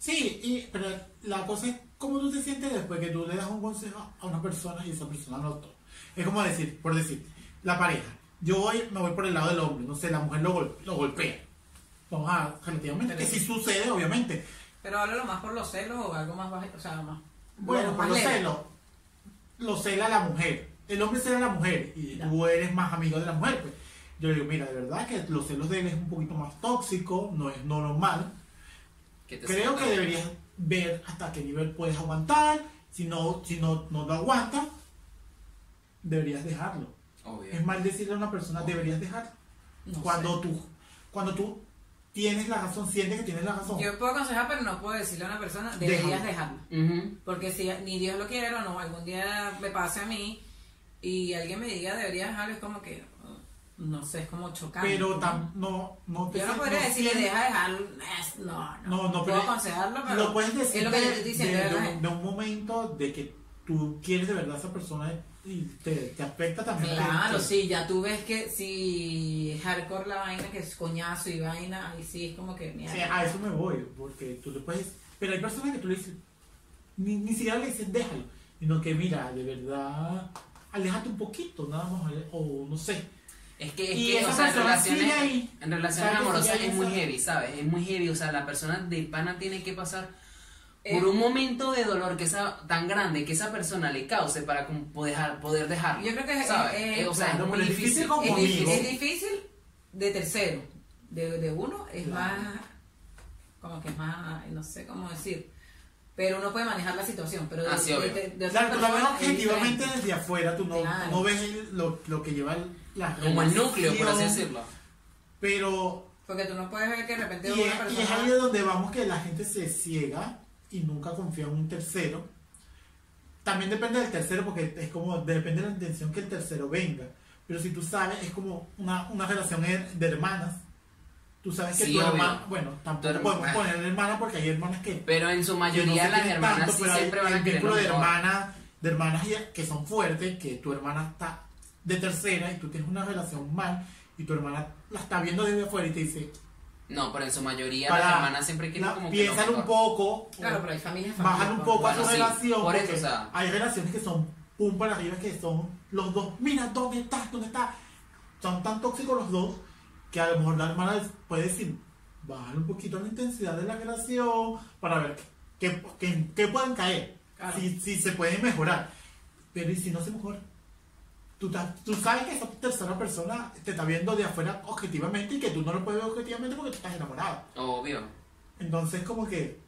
Sí, y, pero la cosa es cómo tú te sientes después que tú le das un consejo a una persona y esa persona no lo toma. Es como decir, por decir, la pareja. Yo voy, me voy por el lado del hombre, no sé, la mujer lo, gol- lo golpea. Vamos a, relativamente, que sí sucede, obviamente. Pero háblalo más por los celos o algo más bajo, o sea, más. Bueno, por los leve. celos, lo cela la mujer. El hombre cela a la mujer y tú eres más amigo de la mujer, pues. yo le digo, mira, de verdad que los celos de él es un poquito más tóxico, no es normal. Que te Creo que deberías ver hasta qué nivel puedes aguantar. Si no, si no, no lo aguantas, deberías dejarlo. Obvio. Es mal decirle a una persona, deberías dejarlo. No cuando sé. tú, cuando tú tienes la razón, sientes que tienes la razón. Yo puedo aconsejar, pero no puedo decirle a una persona, deberías dejarlo. Porque si ni Dios lo quiere o no, algún día me pase a mí y alguien me diga deberías dejarlo, es como que, no sé, es como chocante. pero ¿no? tam- no, no te Yo no podría decirle, sientes- deja dejarlo, es- no, no, No, no, puedo pero aconsejarlo, pero lo puedes decir es lo que de, yo estoy diciendo, de- ¿verdad? de un, de un momento de que tú quieres de verdad a esa persona y te, te afecta también. Claro, te- sí, ya tú ves que si hardcore la vaina, que es coñazo y vaina, ahí sí es como que, mierda. Sí, a eso me voy, porque tú le puedes... Pero hay personas que tú le dices, ni, ni siquiera le dices déjalo, sino que mira, de verdad, aléjate un poquito, nada más, o no sé. Es que, es Y que, esa o sea, en relaciones, ahí. en relaciones amorosas es muy heavy, ¿sabes? Es muy heavy, o sea, la persona de pana tiene que pasar Eh, por un momento de dolor que esa, tan grande que esa persona le cause para como poder, dejar, poder dejarlo. Yo creo que es- ¿sabes? es- Eh, o sea, claro, es muy difícil. es, difícil, es difícil de tercero, de, de uno es Claro. más, como que es más, no sé cómo decir, pero uno puede manejar la situación, pero de, Ah, sí, de- de- Claro, tú la ves objetivamente desde afuera, tú no, Claro. no ves el- lo, lo que lleva la Como el núcleo, por así decirlo. Pero Porque tú no puedes ver que de repente Y una es, y persona... es ahí de donde vamos que la gente se ciega y nunca confía en un tercero. También depende del tercero porque es como, depende de la intención que el tercero venga. Pero si tú sabes, es como una, una relación de hermanas. Tú sabes que Sí, tu obvio. hermana, bueno, tampoco podemos ah. poner hermana porque hay hermanas que, Pero en su no mayoría las hermanas tanto, sí pero hay- siempre van hay a querer vínculo lo de mejor. hermanas, de hermanas y- que son fuertes, que tu hermana está de tercera y tú tienes una relación mal y tu hermana la está viendo desde afuera y te dice, No, pero en su mayoría Para- las hermanas siempre quieren La- como que lo piénsalo un poco. Claro, pero hay familias Bajar un poco a su Bueno, sí, relación. por eso, o sea. Hay relaciones que son pum para arriba, que son los dos. Mira, ¿dónde estás? ¿Dónde estás? Son tan tóxicos los dos que a lo mejor la hermana puede decir, bajar un poquito la intensidad de la relación para ver qué, qué, qué pueden caer. Claro. Si, si se pueden mejorar. Pero ¿y si no se mejora? Tú, tú sabes que esa tercera persona te está viendo de afuera objetivamente y que tú no lo puedes ver objetivamente porque tú estás enamorado. Obvio. Entonces, como que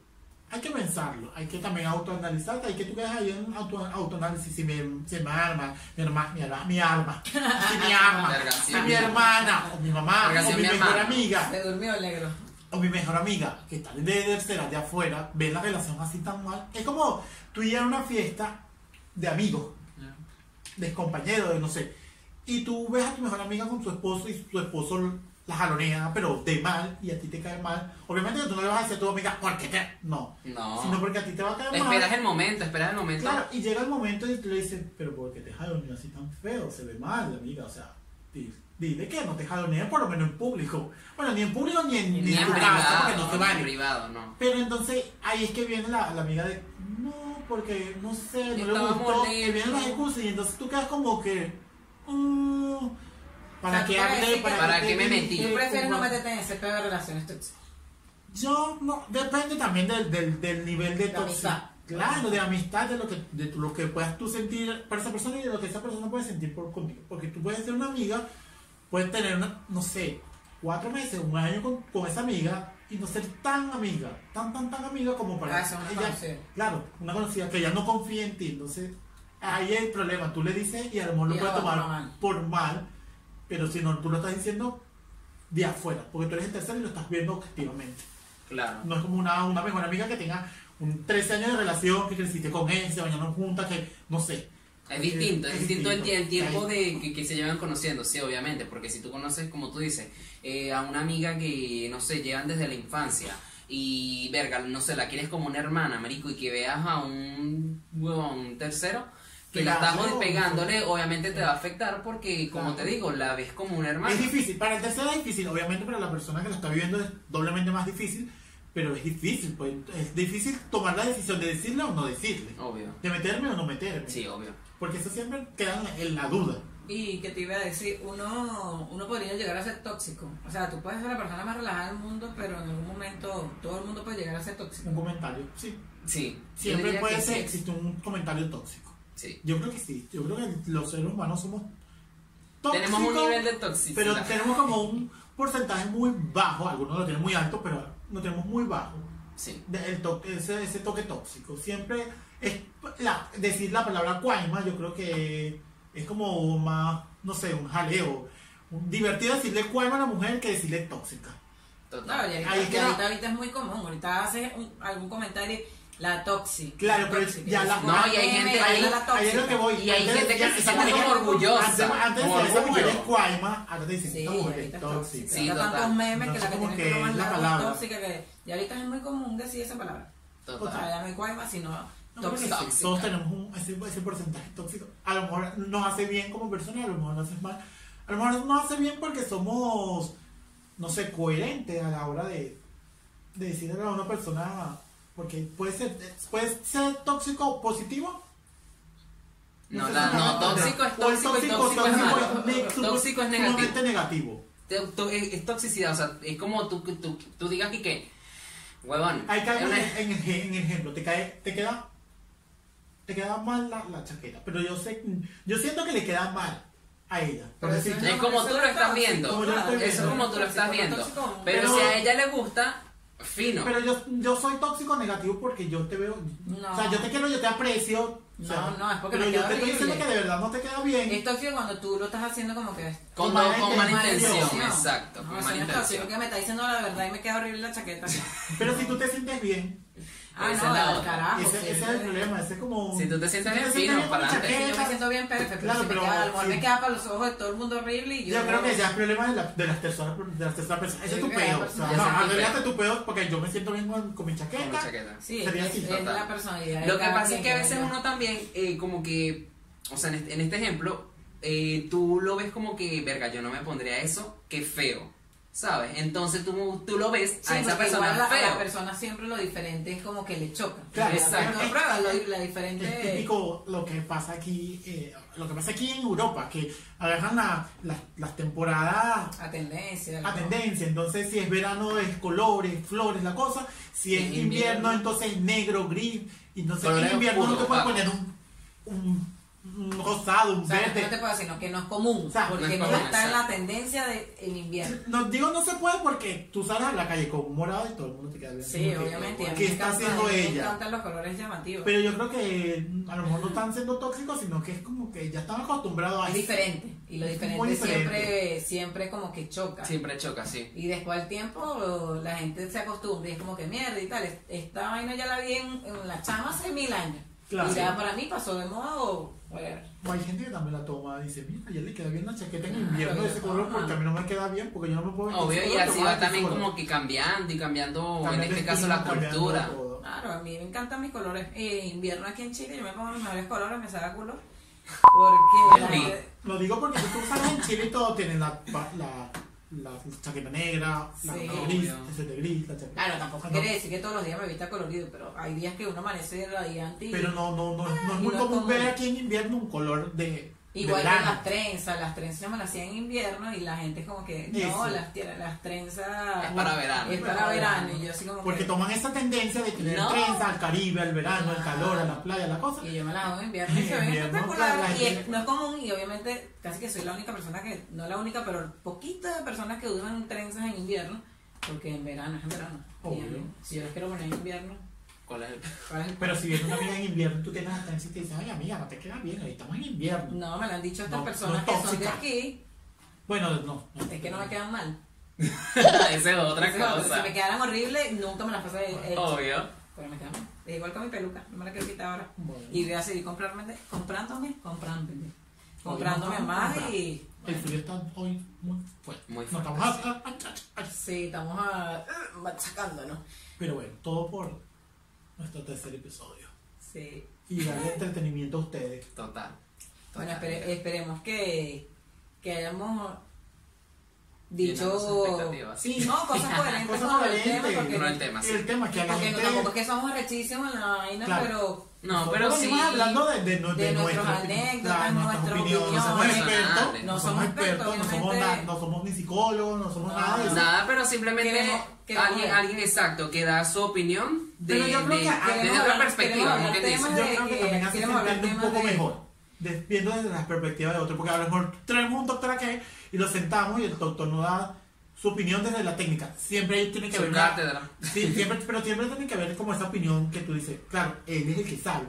hay que pensarlo, hay que también autoanalizarte, hay que tú quedas ahí en auto, autoanálisis, si me, si me arma, mi hermana, mi arma, mi arma, si mi arma, Verga, si mi mi- hermana, o mi mamá, o mi mi mejor hermano. amiga, Se durmió negro. o mi mejor amiga, que está de tercera, de afuera, ve la relación así tan mal. Es como tú ir a una fiesta de amigos, de compañeros, de no sé, y tú ves a tu mejor amiga con su esposo y tu esposo la jalonea, pero de mal, y a ti te cae mal. Obviamente que tú no le vas a decir a tu amiga, porque te. No. No. Sino porque a ti te va a caer mal. Esperas el momento, esperas el momento. Claro, y llega el momento y tú le dices, pero ¿por qué te jalonea así tan feo? Se ve mal, amiga, o sea, di- dile que no te jalonea por lo menos en público. Bueno, ni en público ni en, Ni, ni en tu privado, casa, porque no en vale. privado, no. Pero entonces ahí es que viene la, la amiga de, no, porque no sé, no le gustó, que vienen las excusas y entonces tú quedas como que, mm, ¿para qué hablé? ¿Para, ¿Para qué me dije? ¿Tú prefieres no meterte en ese pedo de relaciones tóxicas? Yo no, depende también del, del, del nivel de De toxicidad. Claro, de amistad, de lo que, de lo que puedas tú sentir por esa persona y de lo que esa persona puede sentir por contigo. Porque tú puedes ser una amiga, puedes tener, una, no sé, cuatro meses, un año con, con esa amiga y no ser tan amiga, tan, tan, tan amiga como para Ah, es ella-. Claro, una conocida que ya no confía en ti. Entonces, ahí hay el problema. Tú le dices y a lo mejor lo puede ella tomar mal. por mal, pero si no, tú lo estás diciendo de afuera, porque tú eres el tercero y lo estás viendo objetivamente. Claro. No es como una, una mejor amiga que tenga un 13 años de relación, que creciste con él, se bañaron juntas, que no sé. Es distinto, es, distinto el, el tiempo de que, que se llevan conociendo, sí, obviamente, porque si tú conoces, como tú dices, eh, a una amiga que, no sé, llevan desde la infancia y, verga, no sé, la quieres como una hermana, marico, y que veas a un, huevón, un tercero que la estás pegándole, obviamente te va a afectar porque, como te digo, la ves como una hermana. Es difícil, para el tercero es difícil, obviamente para la persona que lo está viviendo es doblemente más difícil, pero es difícil, pues es difícil tomar la decisión de decirle o no decirle, Obvio. de meterme o no meterme, Sí, obvio. porque eso siempre queda en la- duda. Y que te iba a decir, uno, uno podría llegar a ser tóxico. O sea, tú puedes ser la persona más relajada del mundo, pero en algún momento todo el mundo puede llegar a ser tóxico. Un comentario, sí, Sí. siempre puede ser, sí. existe un comentario tóxico. Sí. Yo creo que sí, yo creo que los seres humanos somos tóxico. Tenemos un nivel de toxicidad. Pero tenemos como un porcentaje muy bajo, algunos lo tienen muy alto, pero lo tenemos muy bajo. Sí. el toque, ese, ese toque tóxico. Siempre es la, decir la palabra cuaima, yo creo que es como más, no sé, un jaleo. Divertido decirle cuaima a la mujer que decirle tóxica. Total. y Ahí ahorita, y ahorita, ahorita es muy común. Ahorita haces algún comentario, la tóxica. Claro, la pero tóxica, ya la- no, y hay "Meme, gente- ahí ahí- es lo que tóxica". voy. Y hay Antes gente que decían, se siente como orgullosa, Antes, de esa mujer es cuaima, ahora dicen, Sí, esta mujer es tóxica. Sí, tantos memes que la que como tienen que la tóxica que y ahorita es muy común decir esa palabra. O Total. sea, ya no hay cuaima, sino No. Todos tenemos un, ese, ese porcentaje tóxico. A lo mejor nos hace bien como persona y a lo mejor nos hace mal. A lo mejor nos hace bien porque somos, no sé, coherentes a la hora de, de decirle a una persona. Porque puede ser, puede ser tóxico positivo. No, sé la- no, tóxico es O el tóxico y tóxico es malo. ne- Tóxico es negativo. negativo. Es, es toxicidad, o sea, es como tú, tú, tú digas que, que huevón, Hay que es en, en, ejemplo, te cae, te queda, te queda mal la, la chaqueta, pero yo sé, yo siento que le queda mal a ella. Pero decir, eso Es como tú lo estás viendo. Eso es como tú lo estás viendo. Tóxico, Pero- si a ella le gusta, fino. Pero yo, yo soy tóxico negativo porque yo te veo. No. O sea, yo te quiero, yo te aprecio. o sea, No, no, es porque Pero me yo te estoy diciendo que de verdad no te queda bien. Es tóxico cuando tú lo estás haciendo como que con, con mala con mala intención. intención, exacto, No, con mala no es tóxico, intención. que me está diciendo la verdad y me queda horrible la chaqueta. Pero si tú te sientes bien, Ah, Esa no, es la carajo. ese, sí, ese es el problema. Ese es como. Si tú te sientes si bien, fino, para la adelante. Sí, yo me siento bien perfecto, Claro, pero, si pero me queda, sí. me queda para los ojos de todo el mundo horrible y yo... Yo creo que ya es problema de, la, de las terceras de las terceras personas. Ese es tu la O sea, no, arreglate tu pedo porque yo me siento bien con, con mi chaqueta. Con la chaqueta. Sí, Sería es, es la personalidad. Lo que pasa es que a veces uno también, eh, como que, o sea, en este, en este ejemplo, eh, tú lo ves como que, verga, yo no me pondría eso, qué feo, ¿sabes? Entonces tú, tú lo ves Sí, a esa persona igual a, a la persona siempre lo diferente es como que le choca. Claro, Exacto. Lo- la Es diferente... típico lo que pasa aquí, eh, lo que pasa aquí en Europa, que agarran la- la- las temporadas A tendencia. a tendencia. Entonces, si es verano, es colores, flores, la cosa. Si es invierno, invierno. entonces negro, gris. Y entonces en invierno no te puedes poner un, un rosado, un O sea, no verde. te puedo decir, no, que no es común, O sea, porque no es está en la tendencia de en invierno. No, digo no se puede porque tú sales a la calle con un morado y todo el mundo te queda bien. Sí, obviamente. ¿Qué me está encanta- haciendo Me ella? encantan los colores llamativos. Pero yo creo que a lo mejor no están siendo tóxicos, sino que es como que ya están acostumbrados a es eso. diferente. Y lo Es diferente, diferente. siempre siempre como que choca. Siempre choca, sí. Y después al tiempo la gente se acostumbra y es como que mierda y tal. Esta vaina ya la vi en, en la chama hace mil años. Claro. Y ya para mí pasó de moda o O hay gente que también la toma y dice, mira, ya le queda bien la chaqueta en Ah, invierno de ese color porque a mí no me queda bien porque yo no me puedo Obvio, y así va a también color. como que cambiando y cambiando, en Cambiando este caso, la cultura. Claro, a mí me encantan mis colores. Eh, invierno aquí en Chile, yo me pongo mis mejores colores, me saca culo. Porque Lo digo porque si tú sabes en Chile y todo tienen la, la, la chaqueta negra, la, Sí. la gris, de gris, la chaqueta. Claro, tampoco Ah, quiere no. decir que todos los días me vista colorido, pero hay días que uno amanece radiante y Pero no, no, no, no es muy no es común común. ver aquí en invierno un color de igual que verano. las trenzas, las trenzas yo me las hacía en invierno y la gente es como que no, las, las trenzas Es para verano. es para verano y yo así como Porque que toman esa tendencia de tener No. trenza al Caribe, al verano, al Ah. calor, a la playa, a la cosa. y yo me las hago en invierno y se ven Invierno, espectacular claro, la y es- no es común y obviamente casi que soy la única persona que, no la única, pero poquitas de personas que usan trenzas en invierno porque en verano es en verano. Y Obvio. mí, si yo las quiero poner en invierno, ¿Cuál es el- ¿cuál es el Pero si viene una amiga en invierno tú tienes la trenza y te dices, ay amiga, no te queda bien, ahí estamos en invierno. No, me lo han dicho estas No, personas no es que son de tóxica. aquí, Bueno, no. no. es que no me quedan mal. Esa es otra cosa. Si me quedaran horribles, nunca me las pasé hecho. Obvio. Pero me quedan mal. Es igual con mi peluca, no me la quiero quitar ahora. Bueno. Y voy a seguir comprándome, comprándome, comprándome. Comprándome a más comprar. y. El frío está hoy muy fuerte. Muy estamos a- a- a- a- Sí, estamos a, machacándonos. Pero bueno, todo por nuestro tercer episodio. Sí. Y darle entretenimiento a ustedes. Total. Bueno, espere- esperemos que, que hayamos dicho. Sí, no, cosas coherentes con el tema. Porque, No el tema, sí. El tema que a la porque no, gente... tampoco es que somos arrechísimos en la vaina, Claro. pero. No, pero sí. hablando de, de, de, de anécdotas, claro, nuestras opiniones. No somos expertos, No no somos expertos, no somos, no somos ni psicólogos, no somos No, nada de eso. Nada, pero simplemente Queremos- queremos alguien, alguien exacto que da su opinión de, desde otra perspectiva, Yo creo que que también hace sentirte un poco de- mejor. de- viendo desde la perspectiva de otro, porque a lo mejor traemos un doctor aquí y lo sentamos y el doctor nos da su opinión desde la técnica. Siempre tiene que Su haber una- cátedra. Sí, siempre, pero siempre tiene que haber como esa opinión que tú dices, claro, él es el que sabe.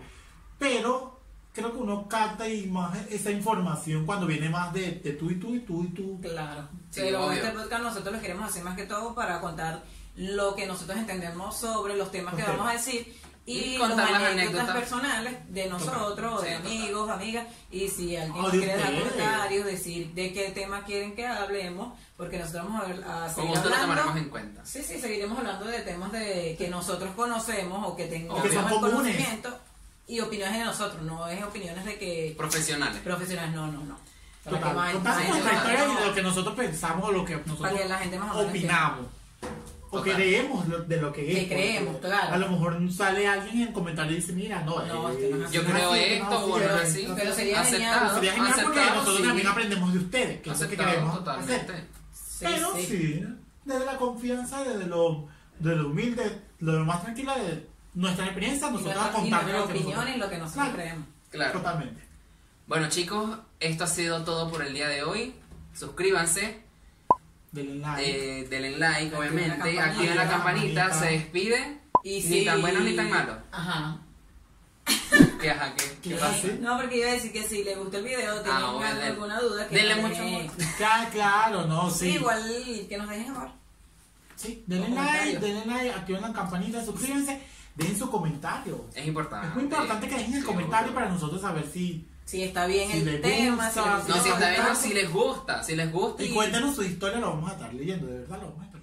Pero creo que uno capta y más esa información cuando viene más de, de tú y tú y tú y tú. Claro. Sí, Pero obvio. este podcast nosotros lo queremos hacer más que todo para contar lo que nosotros entendemos sobre los temas que vamos a decir y, Y las contar las anécdotas, personales de nosotros, Sí, de total. amigos, amigas. Y si alguien O nos de quiere ustedes. comentarios, decir de qué tema quieren que hablemos, porque nosotros vamos a, ver- a seguir hablando. tomaremos en cuenta. Sí, sí, seguiremos hablando de temas de que nosotros conocemos o que tengamos O que el conocimiento y opiniones de nosotros, no es opiniones de que Profesionales. profesionales, no, no, no. Para que Total, más- contamos más nuestra historia más- y de lo que nosotros pensamos o lo que para nosotros que la gente más opinamos. O Total. creemos lo- de lo que es. Que creemos, claro. A lo mejor sale alguien en comentario y dice, mira, no, eh. Yo creo así, esto, no. Pero sería Aceptado, genial. Sería genial porque aceptado, nosotros sí. también aprendemos de ustedes, que es lo que Aceptado queremos totalmente. hacer. Sí, Pero sí. sí, desde la confianza, desde lo, de lo humilde, de lo más tranquila de nuestra experiencia, nosotros a contar nuestra lo que opinión nosotros- y lo que nosotros Claro. creemos. Claro. Totalmente. Bueno chicos, esto ha sido todo por el día de hoy. Suscríbanse, Denle like. eh, denle like, Activen obviamente, activen la campanita, Campanita. se despiden. Y Ni tan bueno ni tan malo. Ajá. Que ajá, ¿Qué que pasa? No, porque iba a decir que si le gustó el video, tienen Ah, bueno, denle- alguna duda, que denle mucho amor. Claro, claro, no, sí. Sí, igual que nos dejen amor. Sí, denle like, denle like, activen la campanita, suscríbanse, dejen su comentario. Es importante. Es muy importante que dejen el Sí, comentario para nosotros saber si. Si está bien Si el les tema, gusta, si No, les si está bien, no, si les gusta, si les gusta. Y cuéntenos su historia, lo vamos a estar leyendo, de verdad lo vamos a estar.